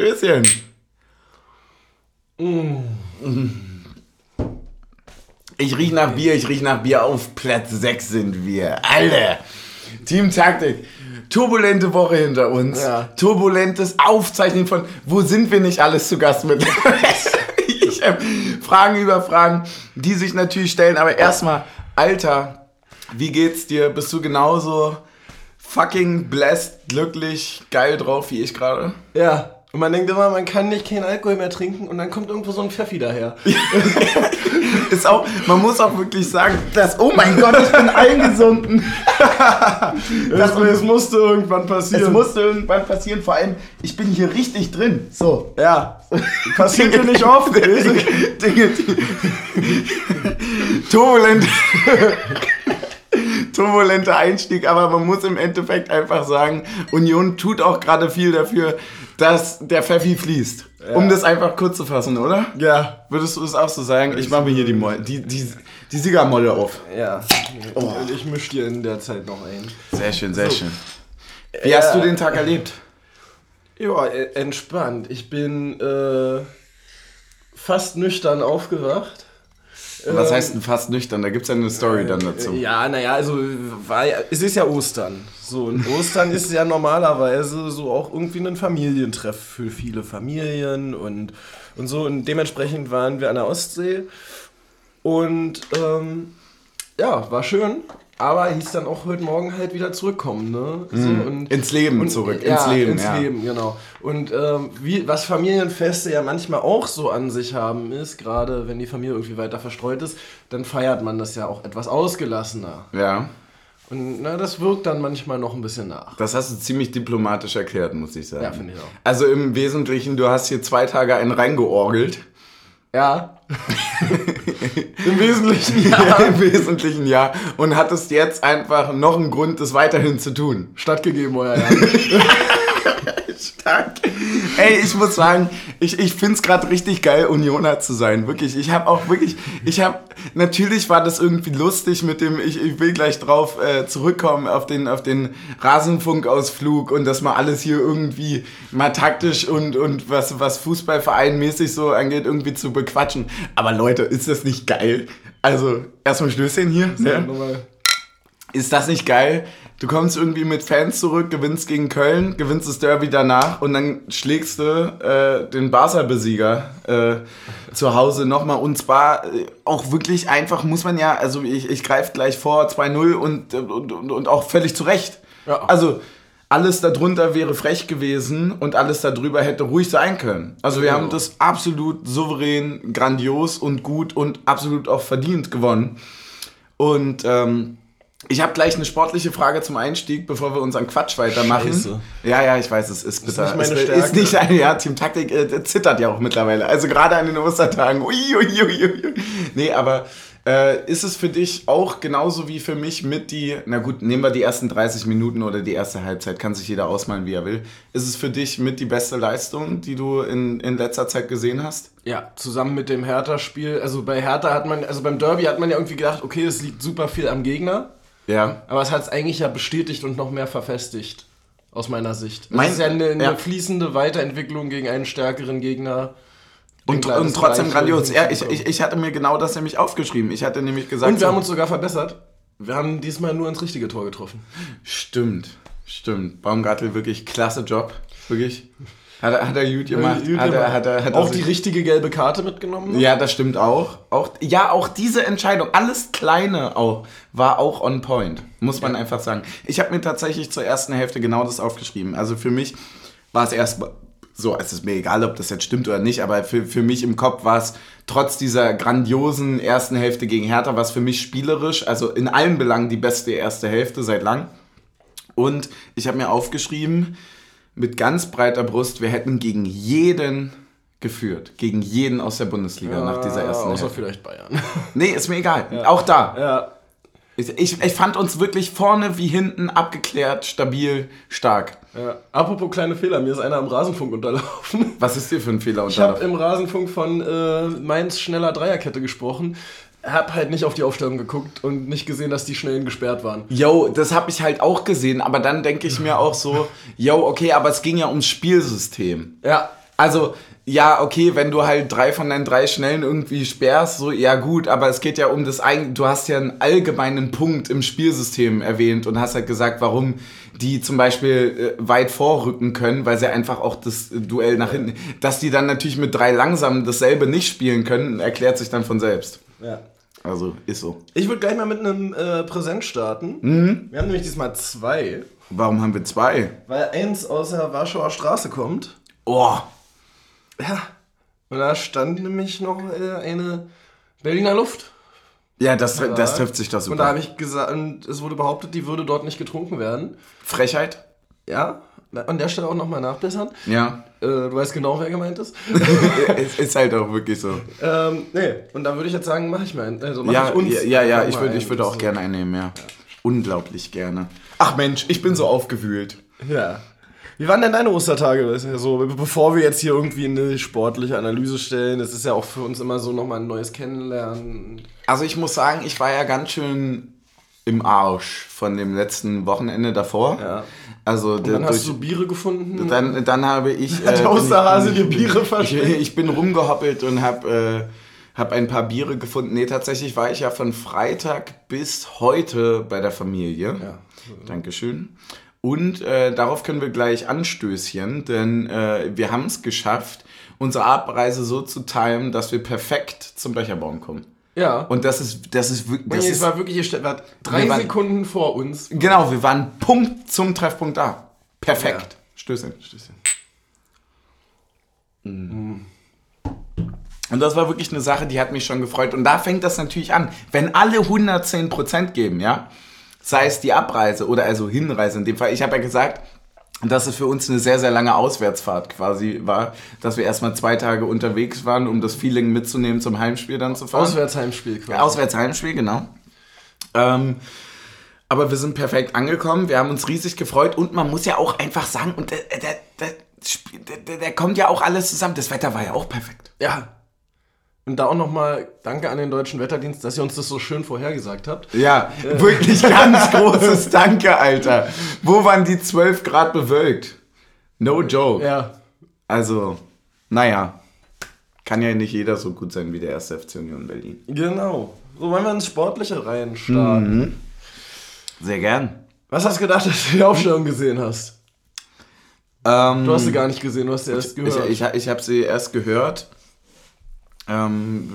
Stößchen. Ich riech nach Bier, ich riech nach Bier. Auf Platz 6 sind wir. Alle. Team Taktik. Turbulente Woche hinter uns. Ja. Turbulentes Aufzeichnen von, wo sind wir nicht alles zu Gast mit? ich hab Fragen über Fragen, die sich natürlich stellen. Aber erstmal, Alter, wie geht's dir? Bist du genauso fucking blessed, glücklich, geil drauf wie ich gerade? Ja. Und man denkt immer, man kann nicht keinen Alkohol mehr trinken und dann kommt irgendwo so ein Pfeffi daher. Ist auch, man muss auch wirklich sagen, dass, oh mein Gott, ich bin eingesunken. Das, das musste irgendwann Es passieren. musste irgendwann passieren, vor allem, ich bin hier richtig drin. So. ja. Passiert dir nicht oft. Dinge, turbulent. Turbulenter Einstieg, aber man muss im Endeffekt einfach sagen, Union tut auch gerade viel dafür, dass der Pfeffi fließt. Um das einfach kurz zu fassen, oder? Ja. Würdest du es auch so sagen? Ich mache mir hier die, Moll, die, die, die Siegermolle auf. Ja. Und ich misch dir in der Zeit noch ein. Sehr schön, sehr schön. Wie hast du den Tag erlebt? Ja, e- entspannt. Ich bin äh, fast nüchtern aufgewacht. Was Ähm, heißt denn fast nüchtern? Da gibt es ja eine Story dann dazu. Ja, naja, also ja, es ist ja Ostern. So, und Ostern ist ja normalerweise so auch irgendwie ein Familientreff für viele Familien und, und so. Und dementsprechend waren wir an der Ostsee. Und ähm, ja, war schön. Aber hieß dann auch heute Morgen halt wieder zurückkommen, ne? So, und, Ins Leben und, zurück, ja, ins Leben, ins ja. Leben, genau. Und ähm, wie, was Familienfeste ja manchmal auch so an sich haben, ist, gerade wenn die Familie irgendwie weiter verstreut ist, dann feiert man das ja auch etwas ausgelassener. Ja, Und na, das wirkt dann manchmal noch ein bisschen nach. das hast du ziemlich diplomatisch erklärt, muss ich sagen. Ja, finde ich auch. Also im Wesentlichen, du hast hier zwei Tage einen reingeorgelt. Ja. Im Wesentlichen Ja. Im Wesentlichen ja. Und hattest jetzt einfach noch einen Grund, das weiterhin zu tun. stattgegeben, euer ja. Stark. Ey, ich muss sagen, ich, ich finde es gerade richtig geil, Unioner zu sein. Wirklich. Ich habe auch wirklich, ich habe, natürlich war das irgendwie lustig mit dem, ich, ich will gleich drauf äh, zurückkommen, auf den, auf den Rasenfunkausflug und das mal alles hier irgendwie mal taktisch und, und was, was Fußballvereinmäßig so angeht, irgendwie zu bequatschen. Aber Leute, ist das nicht geil? Also, erstmal Stößchen hier. Ja. Nochmal. Ist das nicht geil? Du kommst irgendwie mit Fans zurück, gewinnst gegen Köln, gewinnst das Derby danach und dann schlägst du äh, den Barca-Besieger äh, zu Hause nochmal. Und zwar äh, auch wirklich einfach, muss man ja, also ich, ich greife gleich vor, 2-0 und, und, und, und auch völlig zu Recht. Ja. Also alles darunter wäre frech gewesen und alles darüber hätte ruhig sein können. Also wir haben das absolut souverän, grandios und gut und absolut auch verdient gewonnen. Und ähm, ich habe gleich eine sportliche Frage zum Einstieg, bevor wir unseren Quatsch weitermachen. Scheiße. Ja, ja, ich weiß, es ist bitter. nicht meine es Stärke. ist nicht eine, ja, Team Taktik äh, zittert ja auch mittlerweile. Also gerade an den Ostertagen. Ui, ui, ui, ui. Nee, aber äh, ist es für dich auch genauso wie für mich mit die, na gut, nehmen wir die ersten 30 Minuten oder die erste Halbzeit, kann sich jeder ausmalen, wie er will. Ist es für dich mit die beste Leistung, die du in, in letzter Zeit gesehen hast? Ja, zusammen mit dem Hertha-Spiel. Also bei Hertha hat man, also beim Derby hat man ja irgendwie gedacht, okay, es liegt super viel am Gegner. Ja. Aber es hat es eigentlich ja bestätigt und noch mehr verfestigt. Aus meiner Sicht. Das Mein- ist ja eine, eine ja. fließende Weiterentwicklung gegen einen stärkeren Gegner. Und, und trotzdem grandios. Ja, ich, ich, ich hatte mir genau das nämlich aufgeschrieben. Ich hatte nämlich gesagt. Und wir haben uns sogar verbessert. Wir haben diesmal nur ins richtige Tor getroffen. Stimmt, stimmt. Baumgartel wirklich klasse Job. Wirklich. Hat er, hat er gut gemacht. Gut hat er, hat er, hat er Auch die richtige gelbe Karte mitgenommen. Ja, das stimmt auch. auch. Ja, auch diese Entscheidung, alles Kleine auch, war auch on point. Muss man einfach sagen. Ich habe mir tatsächlich zur ersten Hälfte genau das aufgeschrieben. Also für mich war es erstmal so, es ist mir egal, ob das jetzt stimmt oder nicht, aber für, für mich im Kopf war es trotz dieser grandiosen ersten Hälfte gegen Hertha, was für mich spielerisch, also in allen Belangen die beste erste Hälfte seit lang. Und ich habe mir aufgeschrieben, mit ganz breiter Brust, wir hätten gegen jeden geführt. Gegen jeden aus der Bundesliga nach dieser ersten Außer Hälfte. vielleicht Bayern. Nee, ist mir egal. Auch da. ja. Ich, ich, fand uns wirklich vorne wie hinten abgeklärt, stabil, stark. ja. Apropos kleine Fehler, mir ist einer am Rasenfunk unterlaufen. Was ist dir für ein Fehler Ich habe unterlaufen? im Rasenfunk von äh, Mainz schneller Dreierkette gesprochen. Hab halt nicht auf die Aufstellung geguckt und nicht gesehen, dass die Schnellen gesperrt waren. Yo, das habe ich halt auch gesehen, aber dann denke ich mir auch so, yo, okay, aber es ging ja ums Spielsystem. Ja. Also, ja, okay, wenn du halt drei von deinen drei Schnellen irgendwie sperrst, so, ja gut, aber es geht ja um das eigene, du hast ja einen allgemeinen Punkt im Spielsystem erwähnt und hast halt gesagt, warum die zum Beispiel äh, weit vorrücken können, weil sie einfach auch das Duell nach hinten, dass die dann natürlich mit drei langsamen dasselbe nicht spielen können, erklärt sich dann von selbst. Ja. Also, ist so. Ich würde gleich mal mit einem äh, Präsent starten. Mhm. Wir haben nämlich diesmal zwei, Warum haben wir zwei? weil eins aus der Warschauer Straße kommt. Oh, Ja. Und da stand nämlich noch äh, eine Berliner Luft. ja, das, das trifft sich doch Und da super. habe ich gesagt, und es wurde behauptet, die würde dort nicht getrunken werden. Frechheit? Ja, an der Stelle auch nochmal nachbessern. Ja. Äh, du weißt genau, wer gemeint ist. es ist halt auch wirklich so. ähm, nee, und da würde ich jetzt sagen, mache ich meinen. Also mach Ja, ich uns ja, ja, ja, ich mal würde einen. ich würde auch So. gerne einnehmen, ja. Unglaublich gerne. Ach Mensch, ich bin so aufgewühlt. Ja. Wie waren denn deine Ostertage? Das ist ja so, bevor wir jetzt hier irgendwie eine sportliche Analyse stellen, das ist ja auch für uns immer so nochmal ein neues Kennenlernen. Also ich muss sagen, ich war ja ganz schön im Arsch von dem letzten Wochenende davor. Ja. Also Und dann hast durch, du Biere gefunden. dann, dann habe ich. Hat der Osterhase ich- dir Biere ich, verschenkt? ich bin rumgehoppelt und habe äh, hab ein paar Biere gefunden. Nee, tatsächlich war ich ja von Freitag bis heute bei der Familie. Ja. Dankeschön. Und äh, darauf können wir gleich anstößchen, denn äh, wir haben es geschafft, unsere Abreise so zu timen, dass wir perfekt zum Becherbaum kommen. Ja. Und das ist, das ist wirklich. Das es ist, war wirklich, ihr wart drei waren- Sekunden vor uns. genau, wir waren Punkt zum Treffpunkt da. Perfekt. Ja. Stößchen. Und das war wirklich eine Sache, die hat mich schon gefreut. Und da fängt das natürlich an. Wenn alle 110% geben, ja, sei es die Abreise oder also Hinreise in dem Fall. Ich habe ja gesagt, dass es für uns eine sehr, sehr lange Auswärtsfahrt quasi war, dass wir erstmal zwei Tage unterwegs waren, um das Feeling mitzunehmen zum Heimspiel dann zu fahren. Auswärtsheimspiel quasi. Auswärtsheimspiel, genau. Ähm, aber wir sind perfekt angekommen, wir haben uns riesig gefreut und man muss ja auch einfach sagen, und der, der, der, der, der kommt ja auch alles zusammen. Das Wetter war ja auch perfekt. Ja. Und da auch nochmal Danke an den Deutschen Wetterdienst, dass ihr uns das so schön vorhergesagt habt. Ja, wirklich ganz großes Danke, Alter. Wo waren die 12 Grad bewölkt? No joke. Ja. Also, naja, kann ja nicht jeder so gut sein wie der erste FC Union Berlin. Genau. So wollen wir ins Sportliche rein starten. Sehr gern. Was hast du gedacht, als du die Aufstellung gesehen hast? Ähm, Du hast sie gar nicht gesehen, du hast sie erst gehört. Ich, ich, ich habe sie erst gehört. Ähm,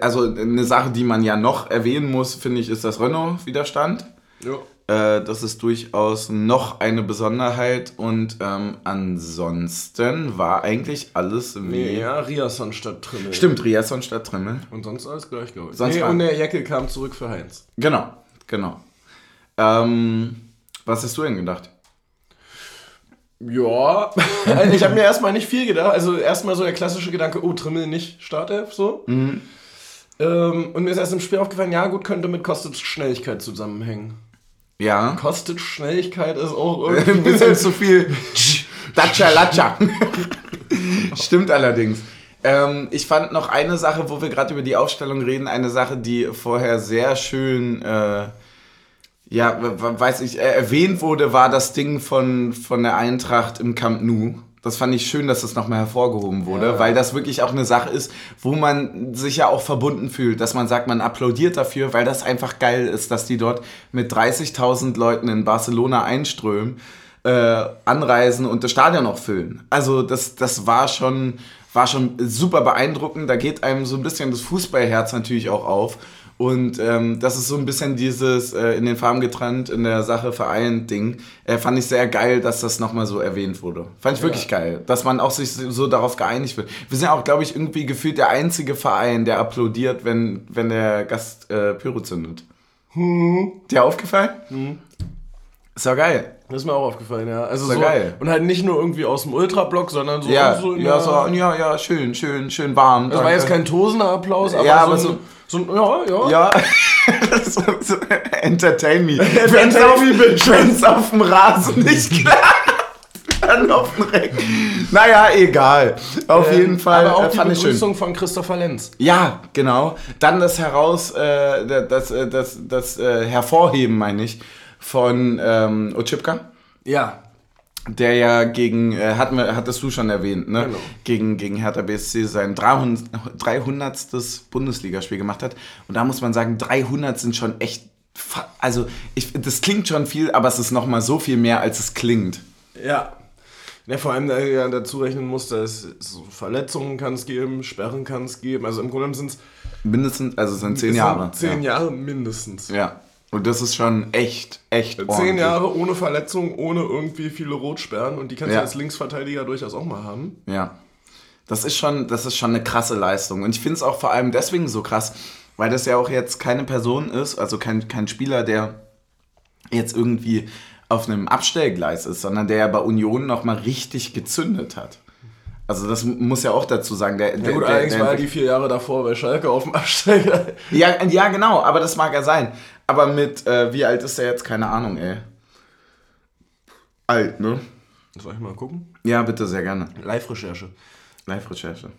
also eine Sache, die man ja noch erwähnen muss, finde ich, ist das Renault-Widerstand. ja. Äh, das ist durchaus noch eine Besonderheit und ähm, ansonsten war eigentlich alles wie... Ja, Riasson statt Trimmel. Stimmt, Riasson statt Trimmel. Und sonst alles gleich, glaube ich. Sonst nee, und der Jeckel kam zurück für Heinz. Genau, genau. Ähm, was hast du denn gedacht? Ja, also ich habe mir erstmal nicht viel gedacht. Also erstmal so der klassische Gedanke, oh, Trimmel nicht Startelf, so. Ähm, und mir ist erst im Spiel aufgefallen, ja gut, könnte mit Kostic Schnelligkeit zusammenhängen. Ja. Kostic Schnelligkeit ist auch Ein irgendwie... bisschen zu viel Datscha Latscha. Stimmt allerdings. Ähm, ich fand noch eine Sache, wo wir gerade über die Aufstellung reden, eine Sache, die vorher sehr schön, äh, ja, weiß ich, äh, erwähnt wurde, war das Ding von, von der Eintracht im Camp Nou. Das fand ich schön, dass das nochmal hervorgehoben wurde, Ja. weil das wirklich auch eine Sache ist, wo man sich ja auch verbunden fühlt, dass man sagt, man applaudiert dafür, weil das einfach geil ist, dass die dort mit 30.000 Leuten in Barcelona einströmen, äh, anreisen und das Stadion noch füllen. Also das, das war schon, war schon super beeindruckend. Da geht einem so ein bisschen das Fußballherz natürlich auch auf. Und ähm, das ist so ein bisschen dieses äh, in den Farben getrennt, in der Sache vereint Ding. Äh, fand ich sehr geil, dass das nochmal so erwähnt wurde. Fand ich wirklich geil, dass man auch sich so darauf geeinigt wird. Wir sind auch, glaube ich, irgendwie gefühlt der einzige Verein, der applaudiert, wenn, wenn der Gast äh, Pyro zündet. Dir aufgefallen? Ist doch geil. Das ist mir auch aufgefallen, ja. Also so, geil. Und halt nicht nur irgendwie aus dem Ultrablock, sondern so, Ja, so ja, so, ja, ja, schön, schön, schön warm. Das war danke. jetzt kein tosender Applaus, aber, Ja, so, aber ein, so- so, ein, ja, ja. Ja, so, so, entertain me. Wenn's Entertain auf, wenn's auf dem Rasen nicht klappt, dann auf dem Reck. Naja, egal. Auf Ähm, jeden Fall aber auch äh, die. Begrüßung von Christopher Lenz. Ja, genau. Dann das Heraus, äh, das, das, das, das äh, Hervorheben, meine ich, von ähm, Ochipka. Ja. der ja gegen, äh, wir, hattest du schon erwähnt, ne? Genau. Gegen, gegen Hertha BSC sein 300. 300. Bundesligaspiel gemacht hat. Und da muss man sagen, 300 sind schon echt, also ich, das klingt schon viel, aber es ist nochmal so viel mehr, als es klingt. Ja. Ja, vor allem äh, ja, dazu rechnen muss, dass so Verletzungen kann es geben, Sperren kann es geben. Also im Grunde sind es Mindestens, also es sind zehn Jahre. Zehn ja. Jahre mindestens. Ja. Und das ist schon echt, echt Zehn ordentlich. Jahre ohne Verletzung, ohne irgendwie viele Rotsperren und die kannst Ja. du als Linksverteidiger durchaus auch mal haben. Ja. Das ist schon, das ist schon eine krasse Leistung. Und ich finde es auch vor allem deswegen so krass, weil das ja auch jetzt keine Person ist, also kein, kein Spieler, der jetzt irgendwie auf einem Abstellgleis ist, sondern der ja bei Union nochmal richtig gezündet hat. Also das muss ja auch dazu sagen. Der, Ja der, gut, der, allerdings der, war er die vier Jahre davor bei Schalke auf dem Absteiger. ja, ja, genau, aber das mag ja sein. Aber mit, äh, wie alt ist der jetzt? Keine Ahnung, ey. Alt, ne? Soll ich mal gucken? Ja, bitte, sehr gerne. Live-Recherche. Live-Recherche.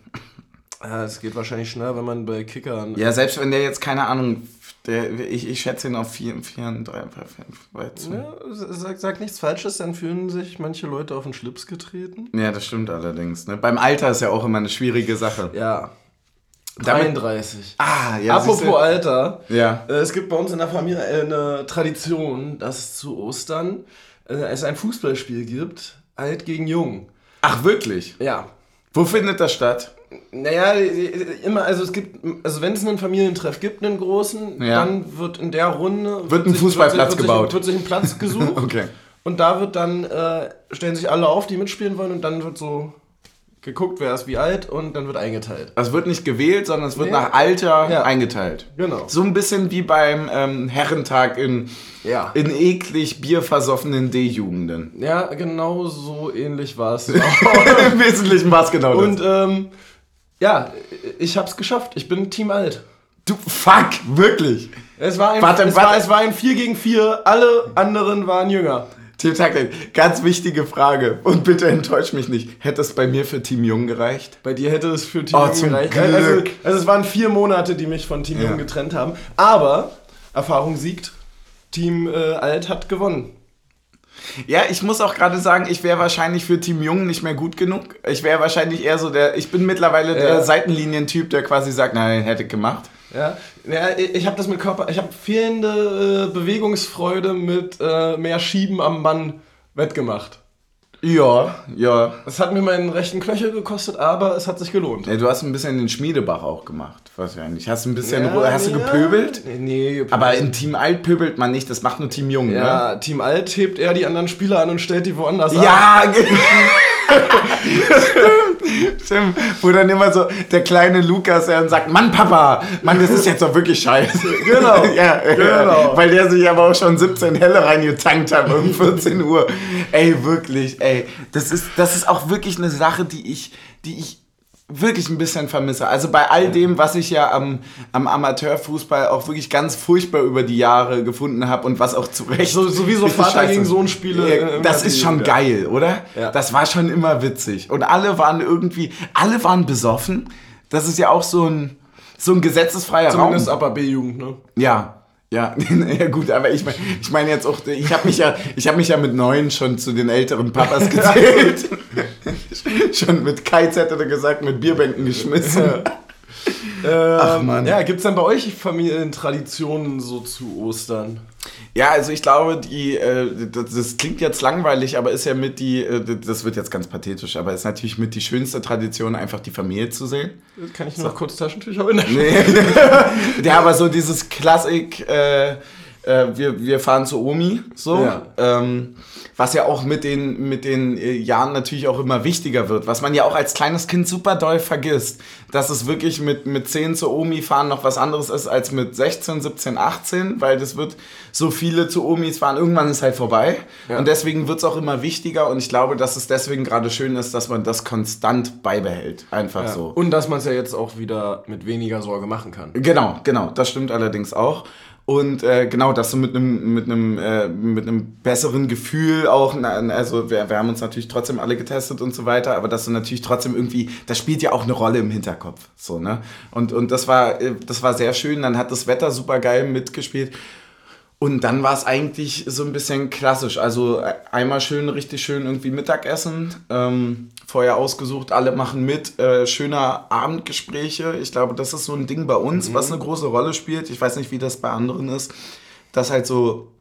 Es geht wahrscheinlich schneller, wenn man bei Kickern. Ja, selbst wenn der jetzt, keine Ahnung, der, ich, ich schätze ihn auf 4, 4, 3, 5, Ja, sag, sag nichts Falsches, dann fühlen sich manche Leute auf den Schlips getreten. Ja, das stimmt allerdings. Ne? Beim Alter ist ja auch immer eine schwierige Sache. Ja. Damit- 33. Ah, ja. Apropos siehste. Alter. Ja. Äh, Es gibt bei uns in der Familie eine Tradition, dass zu Ostern äh, es ein Fußballspiel gibt, alt gegen jung. Ach, wirklich? Ja. Wo findet das statt? Naja, immer, also es gibt, also wenn es einen Familientreff gibt, einen großen, Ja. dann wird in der Runde Wird ein sich- Fußballplatz wird sich, gebaut. Wird sich, wird sich ein Platz gesucht. Okay. Und da wird dann, äh, stellen sich alle auf, die mitspielen wollen und dann wird so geguckt, wer ist wie alt und dann wird eingeteilt. Das wird nicht gewählt, sondern es wird Nee. nach Alter Ja. eingeteilt. Genau. So ein bisschen wie beim ähm, Herrentag in, Ja. in eklig bierversoffenen D-Jugenden. Ja, genau so ähnlich war es. Im Wesentlichen war es genau das. und ähm, ja, ich hab's geschafft. Ich bin Team Alt. du, fuck, wirklich. Es war ein, Warte, es warte. war, es war ein 4 gegen 4. Alle anderen waren jünger. Team Taktik, ganz wichtige Frage. Und bitte enttäusch mich nicht. Hätte es bei mir für Team Jung gereicht? Bei dir hätte es für Team Oh, Jung gereicht. Glück. Also, also es waren vier Monate, die mich von Team Ja. Jung getrennt haben. Aber Erfahrung siegt. Team äh, Alt hat gewonnen. Ja, ich muss auch gerade sagen, ich wäre wahrscheinlich für Team Jung nicht mehr gut genug. Ich wäre wahrscheinlich eher so der, ich bin mittlerweile der Ja. Seitenlinientyp, der quasi sagt, nein, hätte ich gemacht. Ja, ja ich habe das mit Körper, ich habe fehlende äh, Bewegungsfreude mit äh, mehr Schieben am Mann wettgemacht. Ja, ja. Das hat mir meinen rechten Knöchel gekostet, aber es hat sich gelohnt. ja. Du hast ein bisschen den Schmiedebach auch gemacht, wahrscheinlich. Hast ein bisschen, Ja, hast du ja. gepöbelt? Nee, nee gepöbelt. Aber in Team Alt pöbelt man nicht, das macht nur Team Jung, ne? ja, Team Alt hebt eher die anderen Spieler an und stellt die woanders ab. Ja, ge- stimmt, stimmt. Wo dann immer so der kleine Lukas dann sagt, Mann, Papa, Mann, das ist jetzt doch wirklich scheiße. Genau, ja, genau. Weil der sich aber auch schon 17 Helle reingetankt hat um 14 Uhr. Ey, wirklich, ey. Das ist, das ist auch wirklich eine Sache, die ich, die ich wirklich ein bisschen vermisse. Also bei all dem, was ich ja am, am Amateurfußball auch wirklich ganz furchtbar über die Jahre gefunden habe und was auch zu Recht... So- sowieso Vater scheiße gegen. Sohn Spiele, äh, Das ist schon geil, oder? Ja. Das war schon immer witzig. Und alle waren irgendwie, alle waren besoffen. Das ist ja auch so ein, so ein gesetzesfreier Zumindest Raum. Upper B-Jugend, ne? Ja. Ja, ja gut, aber ich meine ich mein jetzt auch, ich habe mich, ja, ich hab mich ja mit neun schon zu den älteren Papas gezählt. schon mit Kites hätte er gesagt, mit Bierbänken geschmissen. Ach Mann. Ja, gibt's denn bei euch Familientraditionen so zu Ostern? Ja, also ich glaube, die, äh, das, das klingt jetzt langweilig, aber ist ja mit die, äh, das wird jetzt ganz pathetisch, aber ist natürlich mit die schönste Tradition, einfach die Familie zu sehen. Kann ich noch kurz Taschentücher holen? Nee. ja, aber so dieses Klassik, äh, äh, wir, wir fahren zu Omi, so. Ja. Ähm, was ja auch mit den, mit den äh, Jahren natürlich auch immer wichtiger wird, was man ja auch als kleines Kind super doll vergisst, dass es wirklich mit, mit 10 zu Omi fahren noch was anderes ist als mit 16, 17, 18, weil das wird so viele zu Omis fahren, irgendwann ist halt vorbei Ja. und deswegen wird es auch immer wichtiger und ich glaube, dass es deswegen gerade schön ist, dass man das konstant beibehält, einfach Ja. so. Und dass man es ja jetzt auch wieder mit weniger Sorge machen kann. Genau, genau, das stimmt allerdings auch. Und äh, genau, dass du mit einem mit einem äh, mit einem besseren Gefühl auch, na, also wir, wir haben uns natürlich trotzdem alle getestet und so weiter, aber dass du natürlich trotzdem irgendwie, das spielt ja auch eine Rolle im Hinterkopf, so ne. Und und das war äh, das war sehr schön. Dann hat das Wetter super geil mitgespielt. Und dann war es eigentlich so ein bisschen klassisch. Also äh, einmal schön, richtig schön irgendwie Mittagessen. Ähm, vorher ausgesucht, alle machen mit. Äh, schöner Abendgespräche. Ich glaube, das ist so ein Ding bei uns, mhm. was eine große Rolle spielt. Ich weiß nicht, wie das bei anderen ist. Das halt so,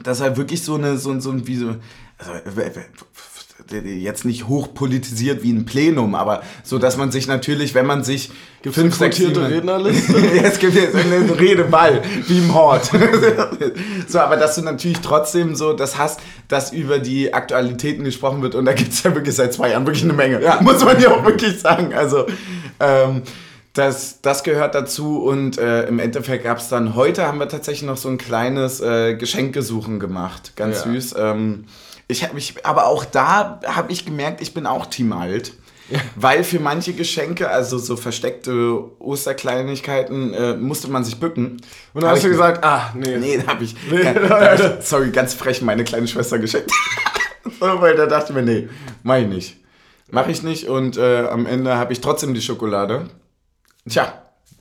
das halt wirklich so eine, so, so ein, wie so, also, jetzt nicht hochpolitisiert wie ein Plenum, aber so, dass man sich natürlich, wenn man sich Gibt fünf, sechs, sieben... Rednerliste? es gibt jetzt einen Redeball, wie im Hort. so, aber dass du natürlich trotzdem so das hast, dass über die Aktualitäten gesprochen wird und da gibt es ja wirklich seit zwei Jahren wirklich eine Menge. Ja. Muss man ja auch wirklich sagen. Also, ähm, das, das gehört dazu und äh, im Endeffekt gab es dann, heute haben wir tatsächlich noch so ein kleines äh, Geschenkesuchen gemacht. Ganz ja. süß. Ähm, ich habe mich, aber auch da habe ich gemerkt, ich bin auch Team Alt. Ja. Weil für manche Geschenke, also so versteckte Osterkleinigkeiten, äh, musste man sich bücken. Und dann hast du gesagt, ah, nee. Nee, da habe ich, nee, hab ich, sorry, ganz frech meine kleine Schwester geschenkt. weil da dachte ich mir, nee, mach ich nicht. Mach ich nicht und äh, am Ende habe ich trotzdem die Schokolade. Tja.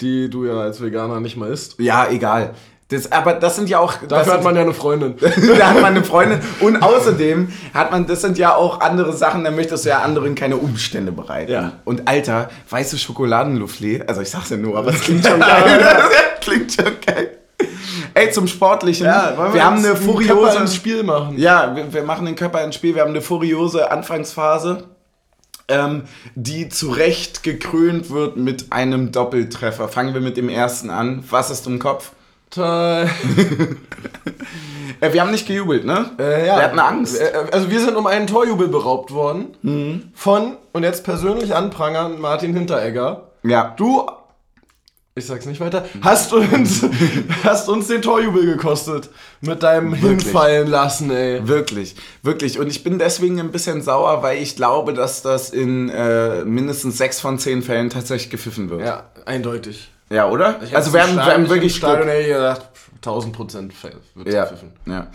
Die du ja als Veganer nicht mal isst. Ja, egal. Das, aber das sind ja auch. Dafür hat man ja eine Freundin. da hat man eine Freundin. Und außerdem hat man, das sind ja auch andere Sachen, da möchtest du ja anderen keine Umstände bereiten. Ja. Und Alter, weiße Schokoladenloufflé, also ich sag's ja nur, aber es klingt schon geil. das klingt schon geil. Ey, zum Sportlichen. Ja, wir, wir haben eine furiose. ins Spiel machen. Ja, wir, wir, machen den Körper ins Spiel. Wir haben eine furiose Anfangsphase, ähm, die zu Recht gekrönt wird mit einem Doppeltreffer. Fangen wir mit dem ersten an. Was ist im Kopf? Toll. ja, wir haben nicht gejubelt, ne? Äh, ja. Wir hatten Angst. Äh, äh, also wir sind um einen Torjubel beraubt worden mhm. von, und jetzt persönlich anprangern, Martin Hinteregger. Ja. Du, ich sag's nicht weiter, hast uns, hast uns den Torjubel gekostet. Mit deinem wirklich. Hinfallen lassen, ey. Wirklich, wirklich. Und ich bin deswegen ein bisschen sauer, weil ich glaube, dass das in äh, mindestens sechs von zehn Fällen tatsächlich gepfiffen wird. Ja, eindeutig. Ja, oder? Ich also wir haben, wir haben wirklich Stadion gedacht, 1000 Prozent wird ja, gepfiffen. Ja.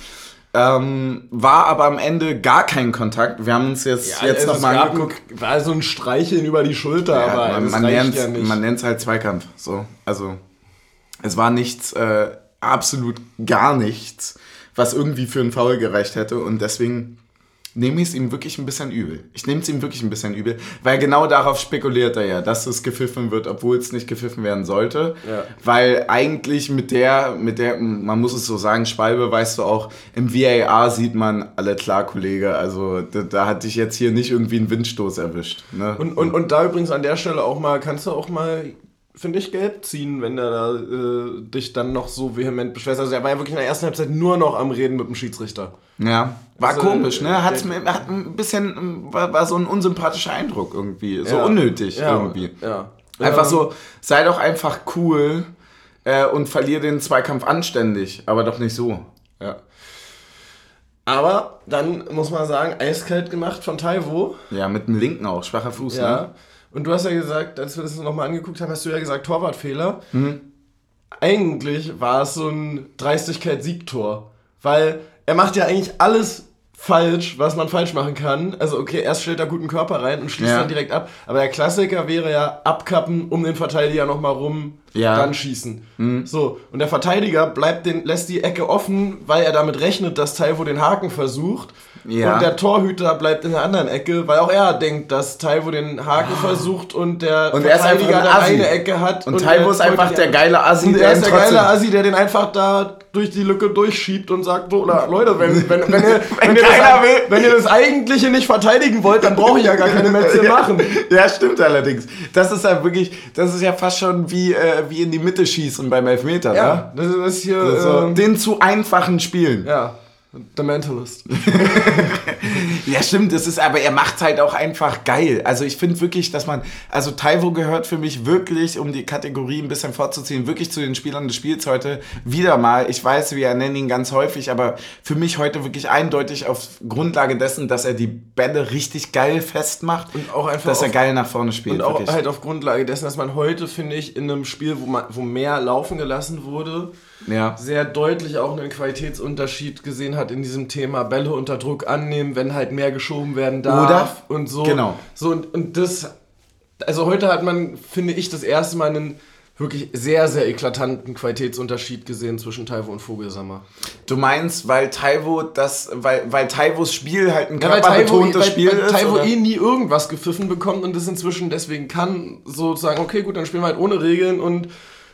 Ähm, war aber am Ende gar kein Kontakt. Wir haben uns jetzt, ja, jetzt nochmal angeguckt. War so ein Streicheln über die Schulter, ja, aber man, man nennt ja Man nennt es halt Zweikampf. So. Also es war nichts, äh, absolut gar nichts, was irgendwie für einen Foul gereicht hätte. Und deswegen nehme ich es ihm wirklich ein bisschen übel. Ich nehme es ihm wirklich ein bisschen übel, weil genau darauf spekuliert er ja, dass es gepfiffen wird, obwohl es nicht gepfiffen werden sollte. Ja. Weil eigentlich mit der, mit der, man muss es so sagen, Spalbe, weißt du auch, im VAR sieht man alle klar, Kollege. Also da, da hat dich jetzt hier nicht irgendwie ein Windstoß erwischt. Ne? Und, und, und da übrigens an der Stelle auch mal, kannst du auch mal finde ich, gelb ziehen, wenn der da äh, dich dann noch so vehement beschwerst. Also er war ja wirklich in der ersten Halbzeit nur noch am Reden mit dem Schiedsrichter. Ja, war also, komisch, ne? Hat's, hat ein bisschen, war, war, so ein unsympathischer Eindruck irgendwie. So ja. unnötig ja, irgendwie. Ja. Einfach so, sei doch einfach cool äh, und verlier den Zweikampf anständig, aber doch nicht so. Ja. Aber dann muss man sagen, eiskalt gemacht von Taiwo. Ja, mit dem linken auch, schwacher Fuß, ja. ne? Und du hast ja gesagt, als wir das nochmal angeguckt haben, hast du ja gesagt, Torwartfehler. Mhm. Eigentlich war es so ein Dreistigkeit-Siegtor. Weil er macht ja eigentlich alles falsch, was man falsch machen kann. Also okay, erst stellt er guten Körper rein und schließt ja. dann direkt ab. Aber der Klassiker wäre ja abkappen, um den Verteidiger nochmal rum, ja. dann schießen. Mhm. So, und der Verteidiger bleibt den, lässt die Ecke offen, weil er damit rechnet, dass Taiwo den Haken versucht. Ja. Und der Torhüter bleibt in der anderen Ecke, weil auch er denkt, dass Taiwo den Haken oh. versucht und der und Verteidiger eine, eine Ecke hat. Und, und Taiwo ist einfach der geile Assi. Und er ist der geile Assi, der den einfach da durch die Lücke durchschiebt und sagt so, oder Leute, wenn, wenn, wenn, ihr, wenn, ihr das, wenn ihr das Eigentliche nicht verteidigen wollt, dann brauche ich ja gar keine Metze machen. Ja, stimmt allerdings. Das ist ja wirklich, das ist ja fast schon wie, äh, wie in die Mitte schießen beim Elfmeter. Ja, ne? das ist hier... Das ist so, äh, den zu einfachen Spielen. Ja. The Mentalist. ja, stimmt, das ist, aber er macht halt auch einfach geil. Also ich finde wirklich, dass man, also Taiwo gehört für mich wirklich, um die Kategorie ein bisschen vorzuziehen, wirklich zu den Spielern des Spiels heute wieder mal. Ich weiß, wir nennen ihn ganz häufig, aber für mich heute wirklich eindeutig auf Grundlage dessen, dass er die Bälle richtig geil festmacht und auch einfach, dass er geil nach vorne spielt. Und auch wirklich. halt auf Grundlage dessen, dass man heute, finde ich, in einem Spiel, wo, man, wo mehr laufen gelassen wurde, ja. sehr deutlich auch einen Qualitätsunterschied gesehen hat in diesem Thema Bälle unter Druck annehmen, wenn halt mehr geschoben werden darf Oder? und so. Genau. So und, und das, also heute hat man, finde ich, das erste Mal einen wirklich sehr, sehr eklatanten Qualitätsunterschied gesehen zwischen Taiwo und Vogelsammer. Du meinst, weil Taiwo das, weil, weil Taivos Spiel halt ein Ja, weil Taiwo, körperbetontes weil, Spiel weil ist? Taiwo oder? eh nie irgendwas gepfiffen bekommt und das inzwischen deswegen kann, sozusagen, okay, gut, dann spielen wir halt ohne Regeln und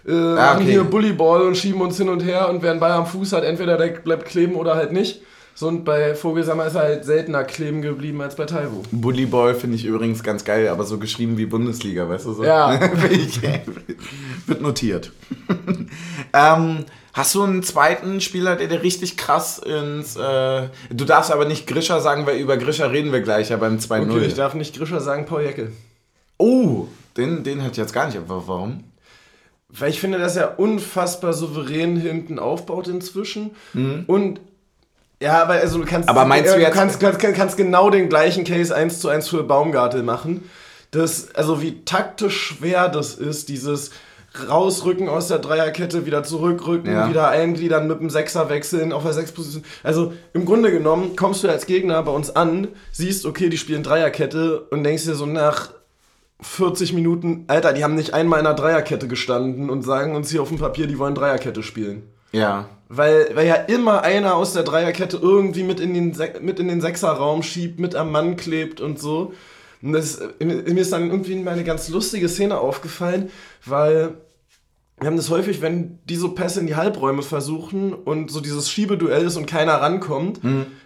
äh, machen Ah, okay. hier Bullyball und schieben uns hin und her und wer einen Ball am Fuß hat, entweder der bleibt kleben oder halt nicht. So, und bei Vogelsammer ist er halt seltener kleben geblieben als bei Taiwo. Bullyball finde ich übrigens ganz geil, aber so geschrieben wie Bundesliga, weißt du so? Ja. Ich- Wird notiert. ähm, hast du einen zweiten Spieler, der dir richtig krass ins. Äh, du darfst aber nicht Grischer sagen, weil über Grischer reden wir gleich ja beim 2-0. Okay, ich darf nicht Grischer sagen, Paul Jeckel. oh, den, den hätte ich jetzt gar nicht. Aber warum? Weil ich finde, dass er unfassbar souverän hinten aufbaut inzwischen. Und ja, weil also du kannst, Mhm. Aber meinst du äh, jetzt- kannst, kannst, kannst genau den gleichen Case 1 zu 1 für Baumgartel machen. Das, also wie taktisch schwer das ist, dieses rausrücken aus der Dreierkette, wieder zurückrücken, Ja. wieder eingliedern, mit dem Sechser wechseln auf der Sechsposition. Also im Grunde genommen kommst du als Gegner bei uns an, siehst, okay, die spielen Dreierkette und denkst dir so nach 40 Minuten, Alter, die haben nicht einmal in einer Dreierkette gestanden und sagen uns hier auf dem Papier, die wollen Dreierkette spielen. Ja. Weil, weil ja immer einer aus der Dreierkette irgendwie mit in den, Se mit in den Sechserraum schiebt, mit am Mann klebt und so. Und das, äh, mir ist dann irgendwie mal eine ganz lustige Szene aufgefallen, weil wir haben das häufig, wenn die so Pässe in die Halbräume versuchen und so dieses Schiebeduell ist und keiner rankommt,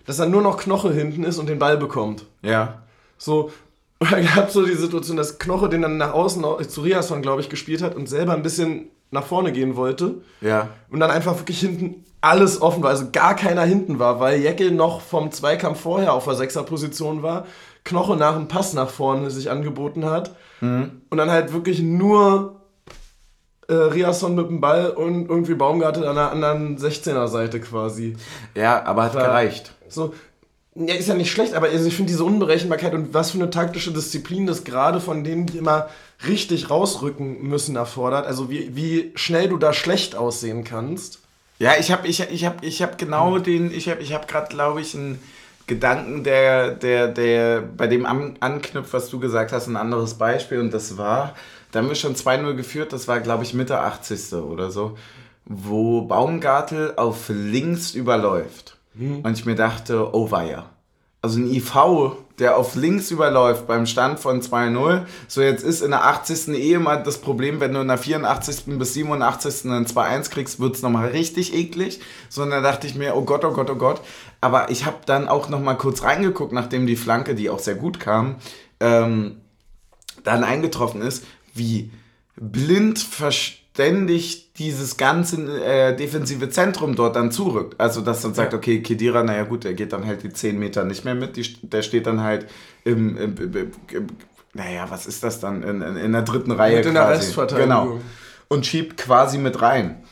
dass dann nur noch Knoche hinten ist und den Ball bekommt. Ja. So, und da gab es so die Situation, dass Knoche den dann nach außen au- zu Riasson, glaube ich, gespielt hat und selber ein bisschen nach vorne gehen wollte. Ja. Und dann einfach wirklich hinten alles offen war, also gar keiner hinten war, weil Jeckel noch vom Zweikampf vorher auf der Sechserposition war, Knoche nach dem Pass nach vorne sich angeboten hat und dann halt wirklich nur äh, Riasson mit dem Ball und irgendwie Baumgartel an der anderen 16er Seite quasi. Ja, aber hat Ja. gereicht. So, ja, ist ja nicht schlecht, aber also ich finde diese Unberechenbarkeit und was für eine taktische Disziplin das gerade von denen, die immer richtig rausrücken müssen, erfordert. Also wie, wie schnell du da schlecht aussehen kannst. Ja, ich habe ich, ich hab, ich hab genau den, ich habe ich hab gerade, glaube ich, einen Gedanken, der, der, der bei dem an, anknüpft, was du gesagt hast, ein anderes Beispiel. Und das war, da haben wir schon 2-0 geführt, das war, glaube ich, Mitte 80. oder so, wo Baumgartel auf links überläuft. Und ich mir dachte, oh weia. Also ein IV, der auf links überläuft beim Stand von 2-0. So, jetzt ist in der 80. eh immer das Problem, wenn du in der 84. bis 87. ein 2-1 kriegst, wird es nochmal richtig eklig. So, und dann dachte ich mir, oh Gott, oh Gott, oh Gott. Aber ich habe dann auch nochmal kurz reingeguckt, nachdem die Flanke, die auch sehr gut kam, ähm, dann eingetroffen ist, wie blind verständig dieses ganze äh, defensive Zentrum dort dann zurückt. Also, dass dann sagt, okay, Kedira, naja gut, der geht dann halt die 10 Meter nicht mehr mit, die, der steht dann halt im, im, im, im naja, was ist das dann, in, in, in der dritten Reihe Mit in der Restverteidigung. Genau. Und schiebt quasi mit rein.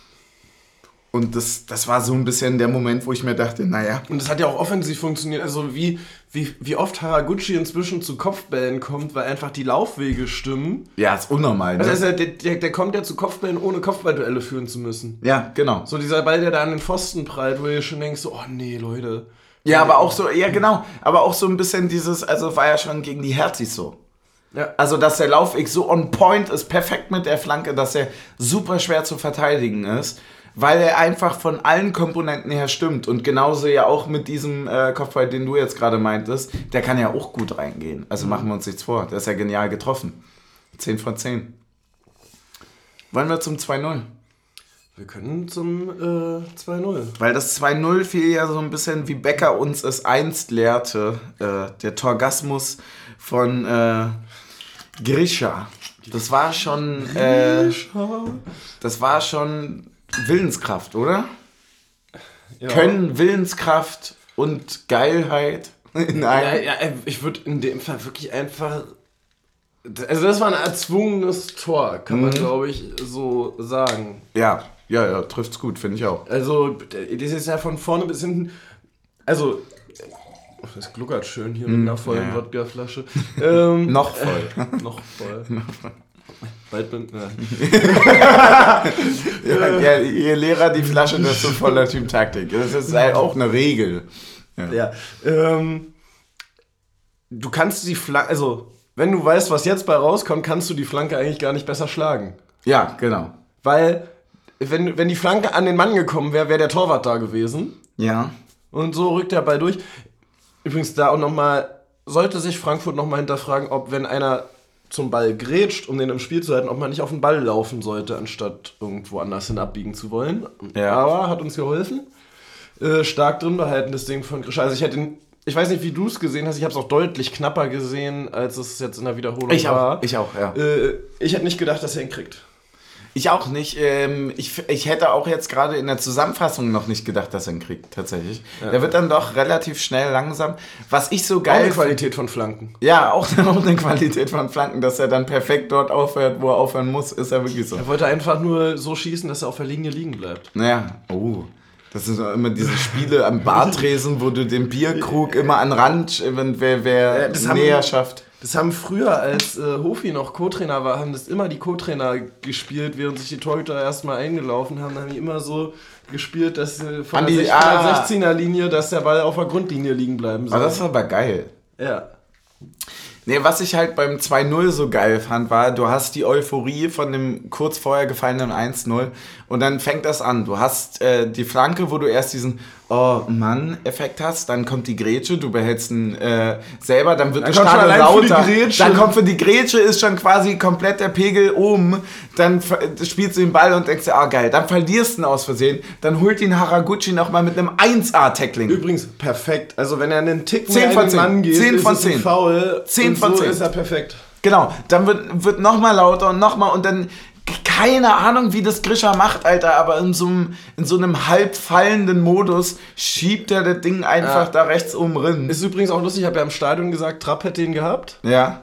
Und das, das war so ein bisschen der Moment, wo ich mir dachte, naja, Und das hat ja auch offensiv funktioniert. Also wie, wie, wie oft Haraguchi inzwischen zu Kopfbällen kommt, weil einfach die Laufwege stimmen. ja, ist unnormal. Ne? Also ist er, der, der, der kommt ja zu Kopfbällen, ohne Kopfballduelle führen zu müssen. ja, genau. So dieser Ball, der da an den Pfosten prallt, wo ihr schon denkst, so, oh nee, Leute. Ja, aber auch so, ja genau, aber auch so ein bisschen dieses, also war ja schon gegen die Herzis so. Ja. Also, dass der Laufweg so on point ist, perfekt mit der Flanke, dass er super schwer zu verteidigen ist, weil er einfach von allen Komponenten her stimmt. Und genauso ja auch mit diesem äh, Kopfball, den du jetzt gerade meintest, der kann ja auch gut reingehen. Also machen wir uns nichts vor, der ist ja genial getroffen. 10 von 10. Wollen wir zum 2-0? Wir können zum äh, 2-0. Weil das 2-0 fiel ja so ein bisschen, wie Becker uns es einst lehrte. Äh, der Torgasmus von äh, Grisha. Das war schon. Äh, das war schon Willenskraft, oder? Ja. Können Willenskraft und Geilheit in Ja, einem. ja, äh, ich würde in dem Fall wirklich einfach. Also, das war ein erzwungenes Tor, kann man, glaube ich, so sagen. Ja, ja, ja, trifft's gut, finde ich auch. Also, das ist ja von vorne bis hinten. Also, das gluckert schön hier mit einer vollen ja. Wodkaflasche. Ähm, Noch voll. noch voll. Bald bin ja. ja, ja, je leerer die Flasche, desto voller Typ Taktik. Das ist halt auch eine Regel. ja. Ähm, du kannst die Flanke, also, wenn du weißt, was jetzt bei rauskommt, kannst du die Flanke eigentlich gar nicht besser schlagen. Ja, genau. Weil, wenn, wenn die Flanke an den Mann gekommen wäre, wäre der Torwart da gewesen. Ja. Und so rückt der Ball durch. Übrigens da auch nochmal, sollte sich Frankfurt nochmal hinterfragen, ob wenn einer zum Ball grätscht, um den im Spiel zu halten, ob man nicht auf den Ball laufen sollte, anstatt irgendwo anders hin abbiegen zu wollen. Ja. Aber hat uns geholfen. Äh, stark drin behalten, das Ding von Grisha. Also ich hätte ihn, ich weiß nicht, wie du es gesehen hast, ich habe es auch deutlich knapper gesehen, als es jetzt in der Wiederholung Ich war. auch, ich auch, ja. Äh, ich hätte nicht gedacht, dass er ihn kriegt. Ich auch nicht. Ähm, ich, ich hätte auch jetzt gerade in der Zusammenfassung noch nicht gedacht, dass er ihn kriegt, tatsächlich. Der wird dann doch relativ schnell langsam. Was ich so Auch geil eine Qualität von Flanken. Ja, auch, auch eine Qualität von Flanken, dass er dann perfekt dort aufhört, wo er aufhören muss, ist ja wirklich so. Er wollte einfach nur so schießen, dass er auf der Linie liegen bleibt. Naja, oh. Das sind immer diese Spiele am Bartresen, wo du den Bierkrug immer an Rand, wenn wer, wer Ja, näher schafft. Das haben früher, als äh, Hofi noch Co-Trainer war, haben das immer die Co-Trainer gespielt, während sich die Torhüter erstmal eingelaufen haben. Haben die immer so gespielt, dass äh, von An der die- 16 ah. 16er Linie, dass der Ball auf der Grundlinie liegen bleiben soll. Aber das war aber geil. ja. Nee, was ich halt beim 2-0 so geil fand, war, du hast die Euphorie von dem kurz vorher gefallenen 1-0 und dann fängt das an. Du hast äh, die Flanke, wo du erst diesen Oh Mann-Effekt hast, dann kommt die Grätsche, du behältst ihn äh, selber, dann wird Dann schon Stadion die lauter. Grätsche. Dann kommt für die Grätsche, ist schon quasi komplett der Pegel oben. Dann ver- spielst du den Ball und denkst dir, ah geil, dann verlierst du ihn aus Versehen. Dann holt ihn Haraguchi nochmal mit einem 1A-Tackling. Übrigens, perfekt. Also wenn er einen Tick 10 mehr von in den 10. Mann geht, 10 ist von es ein 10. Foul. 10 und von so 10. ist er perfekt. Genau, dann wird, wird nochmal lauter und nochmal und dann keine Ahnung, wie das Grisha macht, Alter, aber in so einem, in so einem halb fallenden Modus schiebt er das Ding einfach Ja. da rechts oben rein. Ist übrigens auch lustig, ich habe ja im Stadion gesagt, Trapp hätte ihn gehabt. Ja.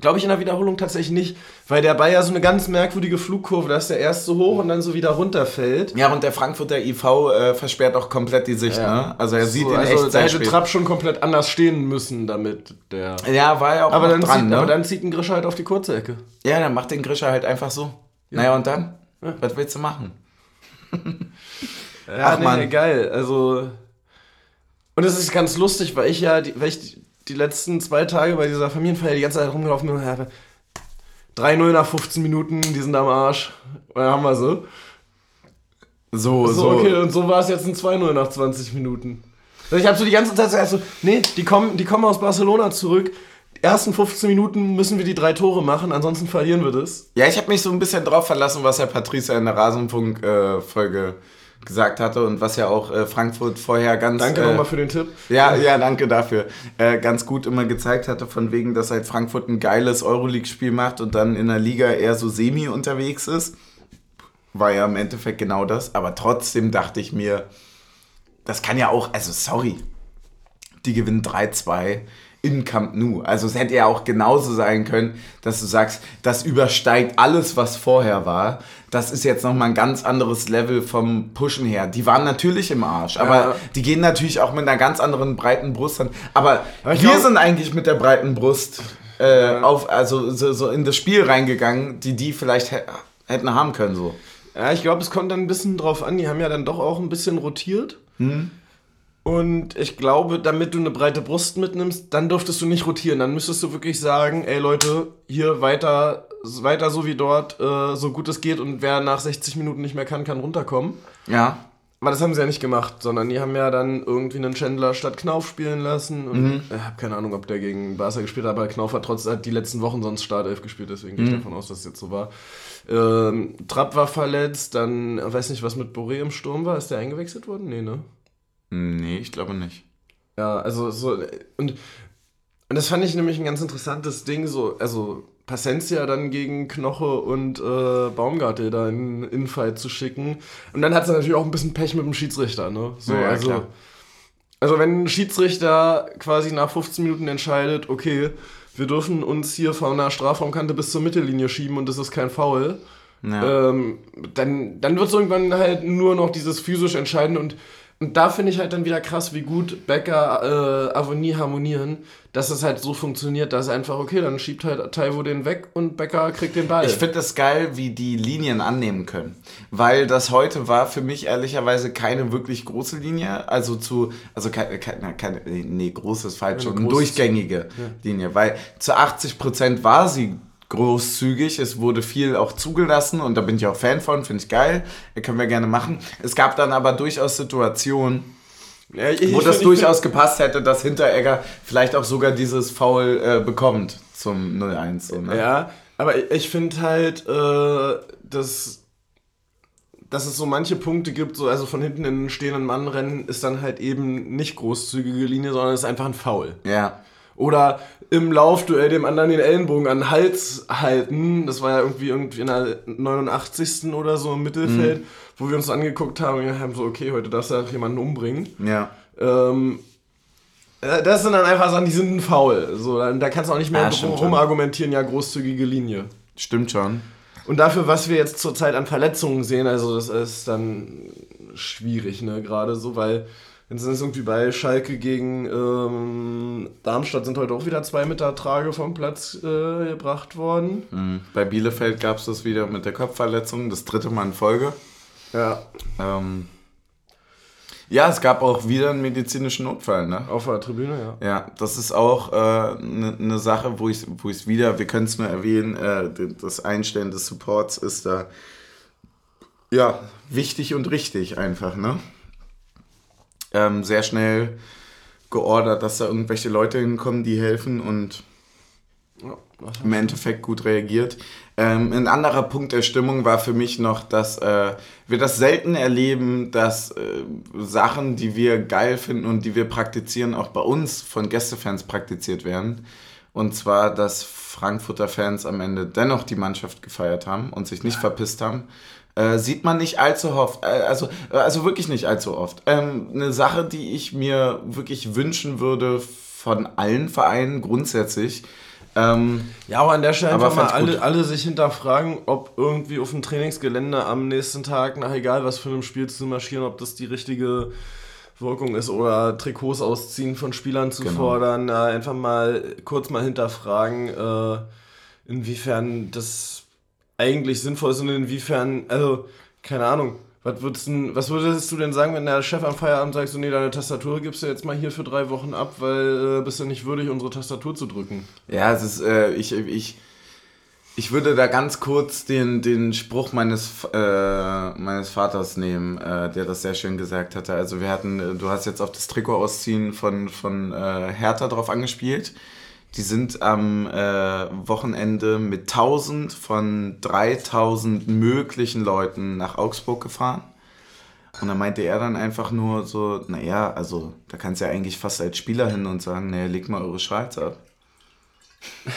Glaube ich in der Wiederholung tatsächlich nicht, weil der Ball ja so eine ganz merkwürdige Flugkurve, da ist der erst so hoch und dann so wieder runterfällt. Ja, und der Frankfurter IV äh, versperrt auch komplett die Sicht, ne? Also er sieht so, ihn also echt sehr hätte. Trapp schon komplett anders stehen müssen, damit der. Ja, war ja auch Aber dann, dran, zieht, ne? aber dann zieht ein Grischer halt auf die kurze Ecke. ja, dann macht den Grisha halt einfach so. Naja, und dann? Was willst du machen? Ja, Ach, Mann. geil. Also. Und es ist ganz lustig, weil ich ja, die, weil ich die, letzten zwei Tage bei dieser Familienfeier die ganze Zeit rumgelaufen bin und habe 3-0 nach 15 Minuten, die sind am Arsch. Und dann haben wir so. So, So, so. okay, und so war es jetzt ein 2-0 nach 20 Minuten. Also ich habe so die ganze Zeit so, nee, die kommen, die kommen aus Barcelona zurück. Ersten 15 Minuten müssen wir die drei Tore machen, ansonsten verlieren wir das. Ja, ich habe mich so ein bisschen drauf verlassen, was Herr Patricia in der Rasenfunk-Folge gesagt hatte und was ja auch äh, Frankfurt vorher ganz. Danke äh, nochmal für den Tipp. Ja, ja, danke dafür. Äh, ganz gut immer gezeigt hatte, von wegen, dass halt Frankfurt ein geiles Euroleague-Spiel macht und dann in der Liga eher so semi unterwegs ist. War ja im Endeffekt genau das. Aber trotzdem dachte ich mir, das kann ja auch, also sorry, die gewinnen 3-2 in Camp Nou. Also es hätte ja auch genauso sein können, dass du sagst, das übersteigt alles, was vorher war. Das ist jetzt nochmal ein ganz anderes Level vom Pushen her. Die waren natürlich im Arsch, aber Ja. die gehen natürlich auch mit einer ganz anderen breiten Brust an. Aber, Aber wir glaub- sind eigentlich mit der breiten Brust äh, auf, also so, so in das Spiel reingegangen, die die vielleicht hä- hätten haben können so. Ja, ich glaube, es kommt dann ein bisschen drauf an. Die haben ja dann doch auch ein bisschen rotiert. Und ich glaube, damit du eine breite Brust mitnimmst, dann dürftest du nicht rotieren. Dann müsstest du wirklich sagen, ey Leute, hier weiter, weiter so wie dort, äh, so gut es geht. Und wer nach 60 Minuten nicht mehr kann, kann runterkommen. Ja. Aber das haben sie ja nicht gemacht, sondern die haben ja dann irgendwie einen Chandler statt Knauf spielen lassen. Und ich habe keine Ahnung, ob der gegen Barca gespielt hat, aber Knauf hat trotzdem hat die letzten Wochen sonst Startelf gespielt, deswegen gehe ich davon aus, dass es jetzt so war. Ähm, Trapp war verletzt, dann, ich weiß nicht, was mit Boré im Sturm war. Ist der eingewechselt worden? Nee, ne? Nee, ich glaube nicht. Ja, also so. Und, und das fand ich nämlich ein ganz interessantes Ding, so, also Pacencia dann gegen Knoche und äh, Baumgartel da in Infight zu schicken. Und dann hat sie natürlich auch ein bisschen Pech mit dem Schiedsrichter, ne? So, Ja, also, klar. also wenn ein Schiedsrichter quasi nach 15 Minuten entscheidet, okay, wir dürfen uns hier von einer Strafraumkante bis zur Mittellinie schieben und das ist kein Foul, Ja. ähm, dann, dann wird es irgendwann halt nur noch dieses physisch entscheiden und, und da finde ich halt dann wieder krass, wie gut Becker, äh, Avonie harmonieren, dass es halt so funktioniert, dass einfach, okay, dann schiebt halt Taiwo den weg und Becker kriegt den Ball. Ich finde es geil, wie die Linien annehmen können. Weil das heute war für mich ehrlicherweise keine wirklich große Linie. Also zu, also keine, keine, keine nee, groß ist falsch, Eine eine durchgängige Linie. Weil zu 80 Prozent war sie großzügig. Es wurde viel auch zugelassen und da bin ich auch Fan von, finde ich geil. Können wir gerne machen. Es gab dann aber durchaus Situationen, Ja, ich, wo ich das find- durchaus gepasst hätte, dass Hinteregger vielleicht auch sogar dieses Foul äh, bekommt zum 0-1. So, ne? Ja, aber ich, ich finde halt, äh, dass, dass es so manche Punkte gibt, so also von hinten in den stehenden Mann rennen, ist dann halt eben nicht großzügige Linie, sondern ist einfach ein Foul. ja. Oder im Laufduell dem anderen den Ellenbogen an den Hals halten. Das war ja irgendwie, irgendwie in der 89. oder so im Mittelfeld, Mhm. wo wir uns angeguckt haben und haben so, okay, heute darfst du einfach jemanden umbringen. Ja. Ähm, äh, das sind dann einfach Sachen, die sind ein Foul. So, da kannst du auch nicht mehr Ja, stimmt drum argumentieren, ja, großzügige Linie. Stimmt schon. Und dafür, was wir jetzt zurzeit an Verletzungen sehen, also das ist dann schwierig, ne, gerade so, weil jetzt sind es irgendwie bei Schalke gegen ähm, Darmstadt sind heute auch wieder zwei mit der Trage vom Platz äh, gebracht worden. Mhm. Bei Bielefeld gab es das wieder mit der Kopfverletzung, das dritte Mal in Folge. Ja, Ähm, ja, es gab auch wieder einen medizinischen Notfall, ne? auf der Tribüne, ja. Ja, das ist auch eine ne Sache, wo ich wo ich wieder, wir können es nur erwähnen, äh, das Einstellen des Supports ist da ja wichtig und richtig einfach, ne? Ähm, sehr schnell geordert, dass da irgendwelche Leute hinkommen, die helfen und ja im Endeffekt gut reagiert. Ähm, ein anderer Punkt der Stimmung war für mich noch, dass äh, wir das selten erleben, dass äh, Sachen, die wir geil finden und die wir praktizieren, auch bei uns von Gästefans praktiziert werden. Und zwar, dass Frankfurter Fans am Ende dennoch die Mannschaft gefeiert haben und sich nicht verpisst haben. Äh, sieht man nicht allzu oft, äh, also, also wirklich nicht allzu oft. Ähm, eine Sache, die ich mir wirklich wünschen würde von allen Vereinen grundsätzlich, ähm, Ja, aber an der Stelle einfach mal gut. alle, alle sich hinterfragen, ob irgendwie auf dem Trainingsgelände am nächsten Tag, nach egal was für einem Spiel zu marschieren, ob das die richtige Wirkung ist oder Trikots ausziehen von Spielern zu Genau. fordern, äh, einfach mal kurz mal hinterfragen, äh, inwiefern das eigentlich sinnvoll ist und inwiefern, also, keine Ahnung, was würdest, denn, was würdest du denn sagen, wenn der Chef am Feierabend sagt, so, nee, deine Tastatur gibst du jetzt mal hier für drei Wochen ab, weil äh, bist du nicht würdig, unsere Tastatur zu drücken? Ja, es ist, äh, ich, ich, ich würde da ganz kurz den, den Spruch meines, äh, meines Vaters nehmen, äh, der das sehr schön gesagt hatte. Also wir hatten, äh, du hast jetzt auf das Trikot ausziehen von, von äh, Hertha drauf angespielt. Die sind am äh, Wochenende mit 1000 von 3000 möglichen Leuten nach Augsburg gefahren. Und dann meinte er dann einfach nur so, naja, also da kannst du ja eigentlich fast als Spieler hin und sagen, naja, leg mal eure Schals ab.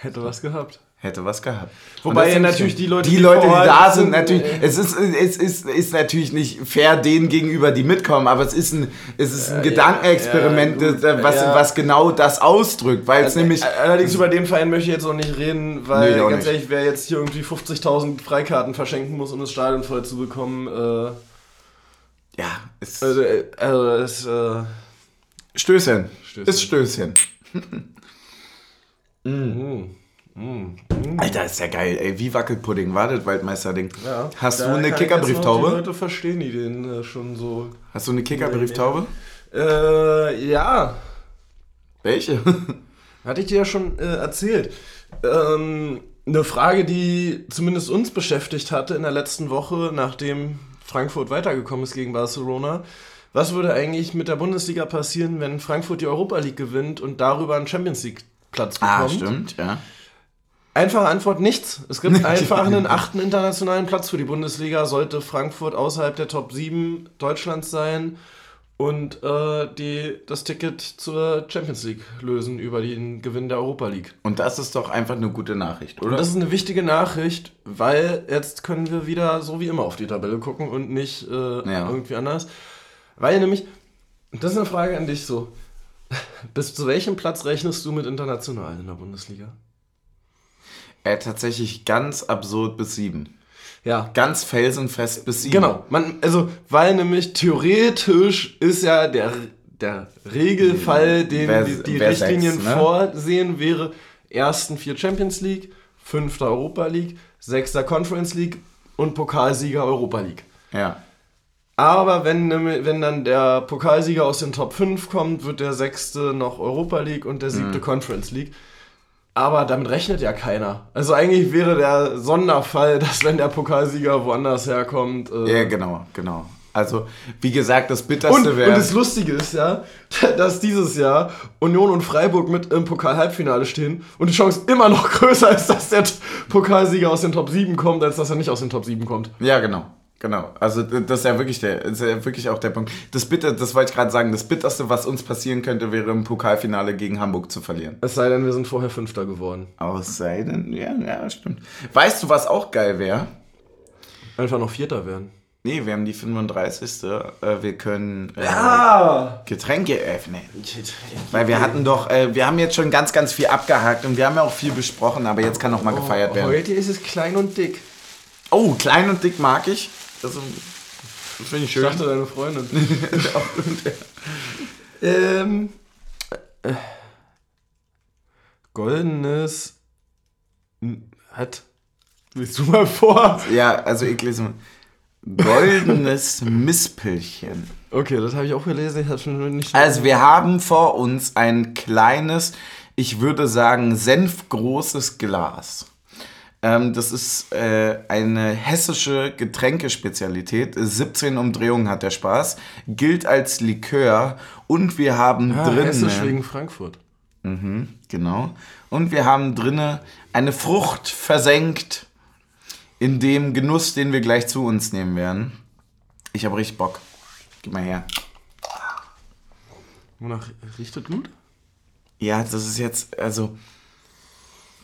Hätte was gehabt. Hätte was gehabt. Wobei ja natürlich die Leute, die die Leute, die da sind, sind, natürlich, äh, es ist, es ist, ist natürlich nicht fair denen gegenüber, die mitkommen, aber es ist ein, es ist ein Gedankenexperiment, ja, gut, das- was, ja. was genau das ausdrückt, weil es nämlich, Allerdings über den Verein möchte ich jetzt noch nicht reden, weil Nee, ganz nicht. ehrlich, wer jetzt hier irgendwie 50.000 Freikarten verschenken muss, um das Stadion voll zu bekommen, äh, ja, es, also, äh, also es, äh, Stößchen. Stößchen. Ist Stößchen. mm, mm. Alter, ist ja geil, ey, wie Wackelpudding, war das Waldmeister-Ding. Ja, Hast da du eine noch Die Kickerbrieftaube? Leute verstehen die den äh, schon so. Hast du eine Kickerbrieftaube? Äh, ja, Welche? Hatte ich dir ja schon äh, erzählt. Ähm, eine Frage, die zumindest uns beschäftigt hatte in der letzten Woche, nachdem Frankfurt weitergekommen ist gegen Barcelona. Was würde eigentlich mit der Bundesliga passieren, wenn Frankfurt die Europa League gewinnt und darüber einen Champions League Platz bekommt? ah, stimmt, ja. Einfache Antwort, nichts. Es gibt einfach einen achten internationalen Platz für die Bundesliga. Sollte Frankfurt außerhalb der Top 7 Deutschlands sein und äh, die das Ticket zur Champions League lösen über den Gewinn der Europa League. Und das ist doch einfach eine gute Nachricht, oder? Und das ist eine wichtige Nachricht, weil jetzt können wir wieder so wie immer auf die Tabelle gucken und nicht äh, Ja. irgendwie anders. Weil nämlich, das ist eine Frage an dich so, bis zu welchem Platz rechnest du mit international in der Bundesliga? Äh, tatsächlich ganz absurd bis sieben. Ja, Ganz felsenfest bis sieben. Genau, man, also, weil nämlich theoretisch ist ja der, der Regelfall, den Wer- die, die Richtlinien sechs, ne? vorsehen, wäre ersten vier Champions League, fünfter Europa League, sechster Conference League und Pokalsieger Europa League. Ja. Aber wenn, wenn dann der Pokalsieger aus den Top 5 kommt, wird der sechste noch Europa League und der siebte Mhm. Conference League. Aber damit rechnet ja keiner. Also eigentlich wäre der Sonderfall, dass wenn der Pokalsieger woanders herkommt. Äh Ja, genau, genau. Also, wie gesagt, das Bitterste wäre. und das Lustige ist ja, dass dieses Jahr Union und Freiburg mit im Pokal-Halbfinale stehen und die Chance immer noch größer ist, dass der Pokalsieger aus den Top 7 kommt, als dass er nicht aus den Top 7 kommt. Ja, genau. Genau. Also das ist ja wirklich der, ist ja wirklich auch der Punkt. Das Bitter, das wollte ich gerade sagen, das Bitterste, was uns passieren könnte, wäre im Pokalfinale gegen Hamburg zu verlieren. Es sei denn, wir sind vorher Fünfter geworden. Aus sei denn, ja, ja, stimmt. Weißt du, was auch geil wäre? Einfach noch Vierter werden. Nee, wir haben die 35. Äh, wir können äh, Ah! Getränke öffnen. Weil wir hatten doch, äh, wir haben jetzt schon ganz, ganz viel abgehakt und wir haben ja auch viel besprochen, aber jetzt kann noch mal gefeiert werden. Heute ist es klein und dick. Oh, klein und dick mag ich. Das, das finde ich Ich schön. dachte, deine Freundin. ähm. Äh, goldenes. Hat. Willst du mal vor? Ja, also ich lese mal. Goldenes Mispelchen. Okay, das habe ich auch gelesen. Ich habe schon nicht. Also wir haben vor uns ein kleines, ich würde sagen, senfgroßes Glas. Ähm, das ist äh, eine hessische Getränkespezialität. 17 Umdrehungen hat der Spaß. Gilt als Likör. Und wir haben ah, drin... Hessisch wegen Frankfurt. Mhm, genau. Und wir haben drinne eine Frucht versenkt in dem Genuss, den wir gleich zu uns nehmen werden. Ich habe richtig Bock. Gib mal her. Wonach riecht das gut? Ja, das ist jetzt, also,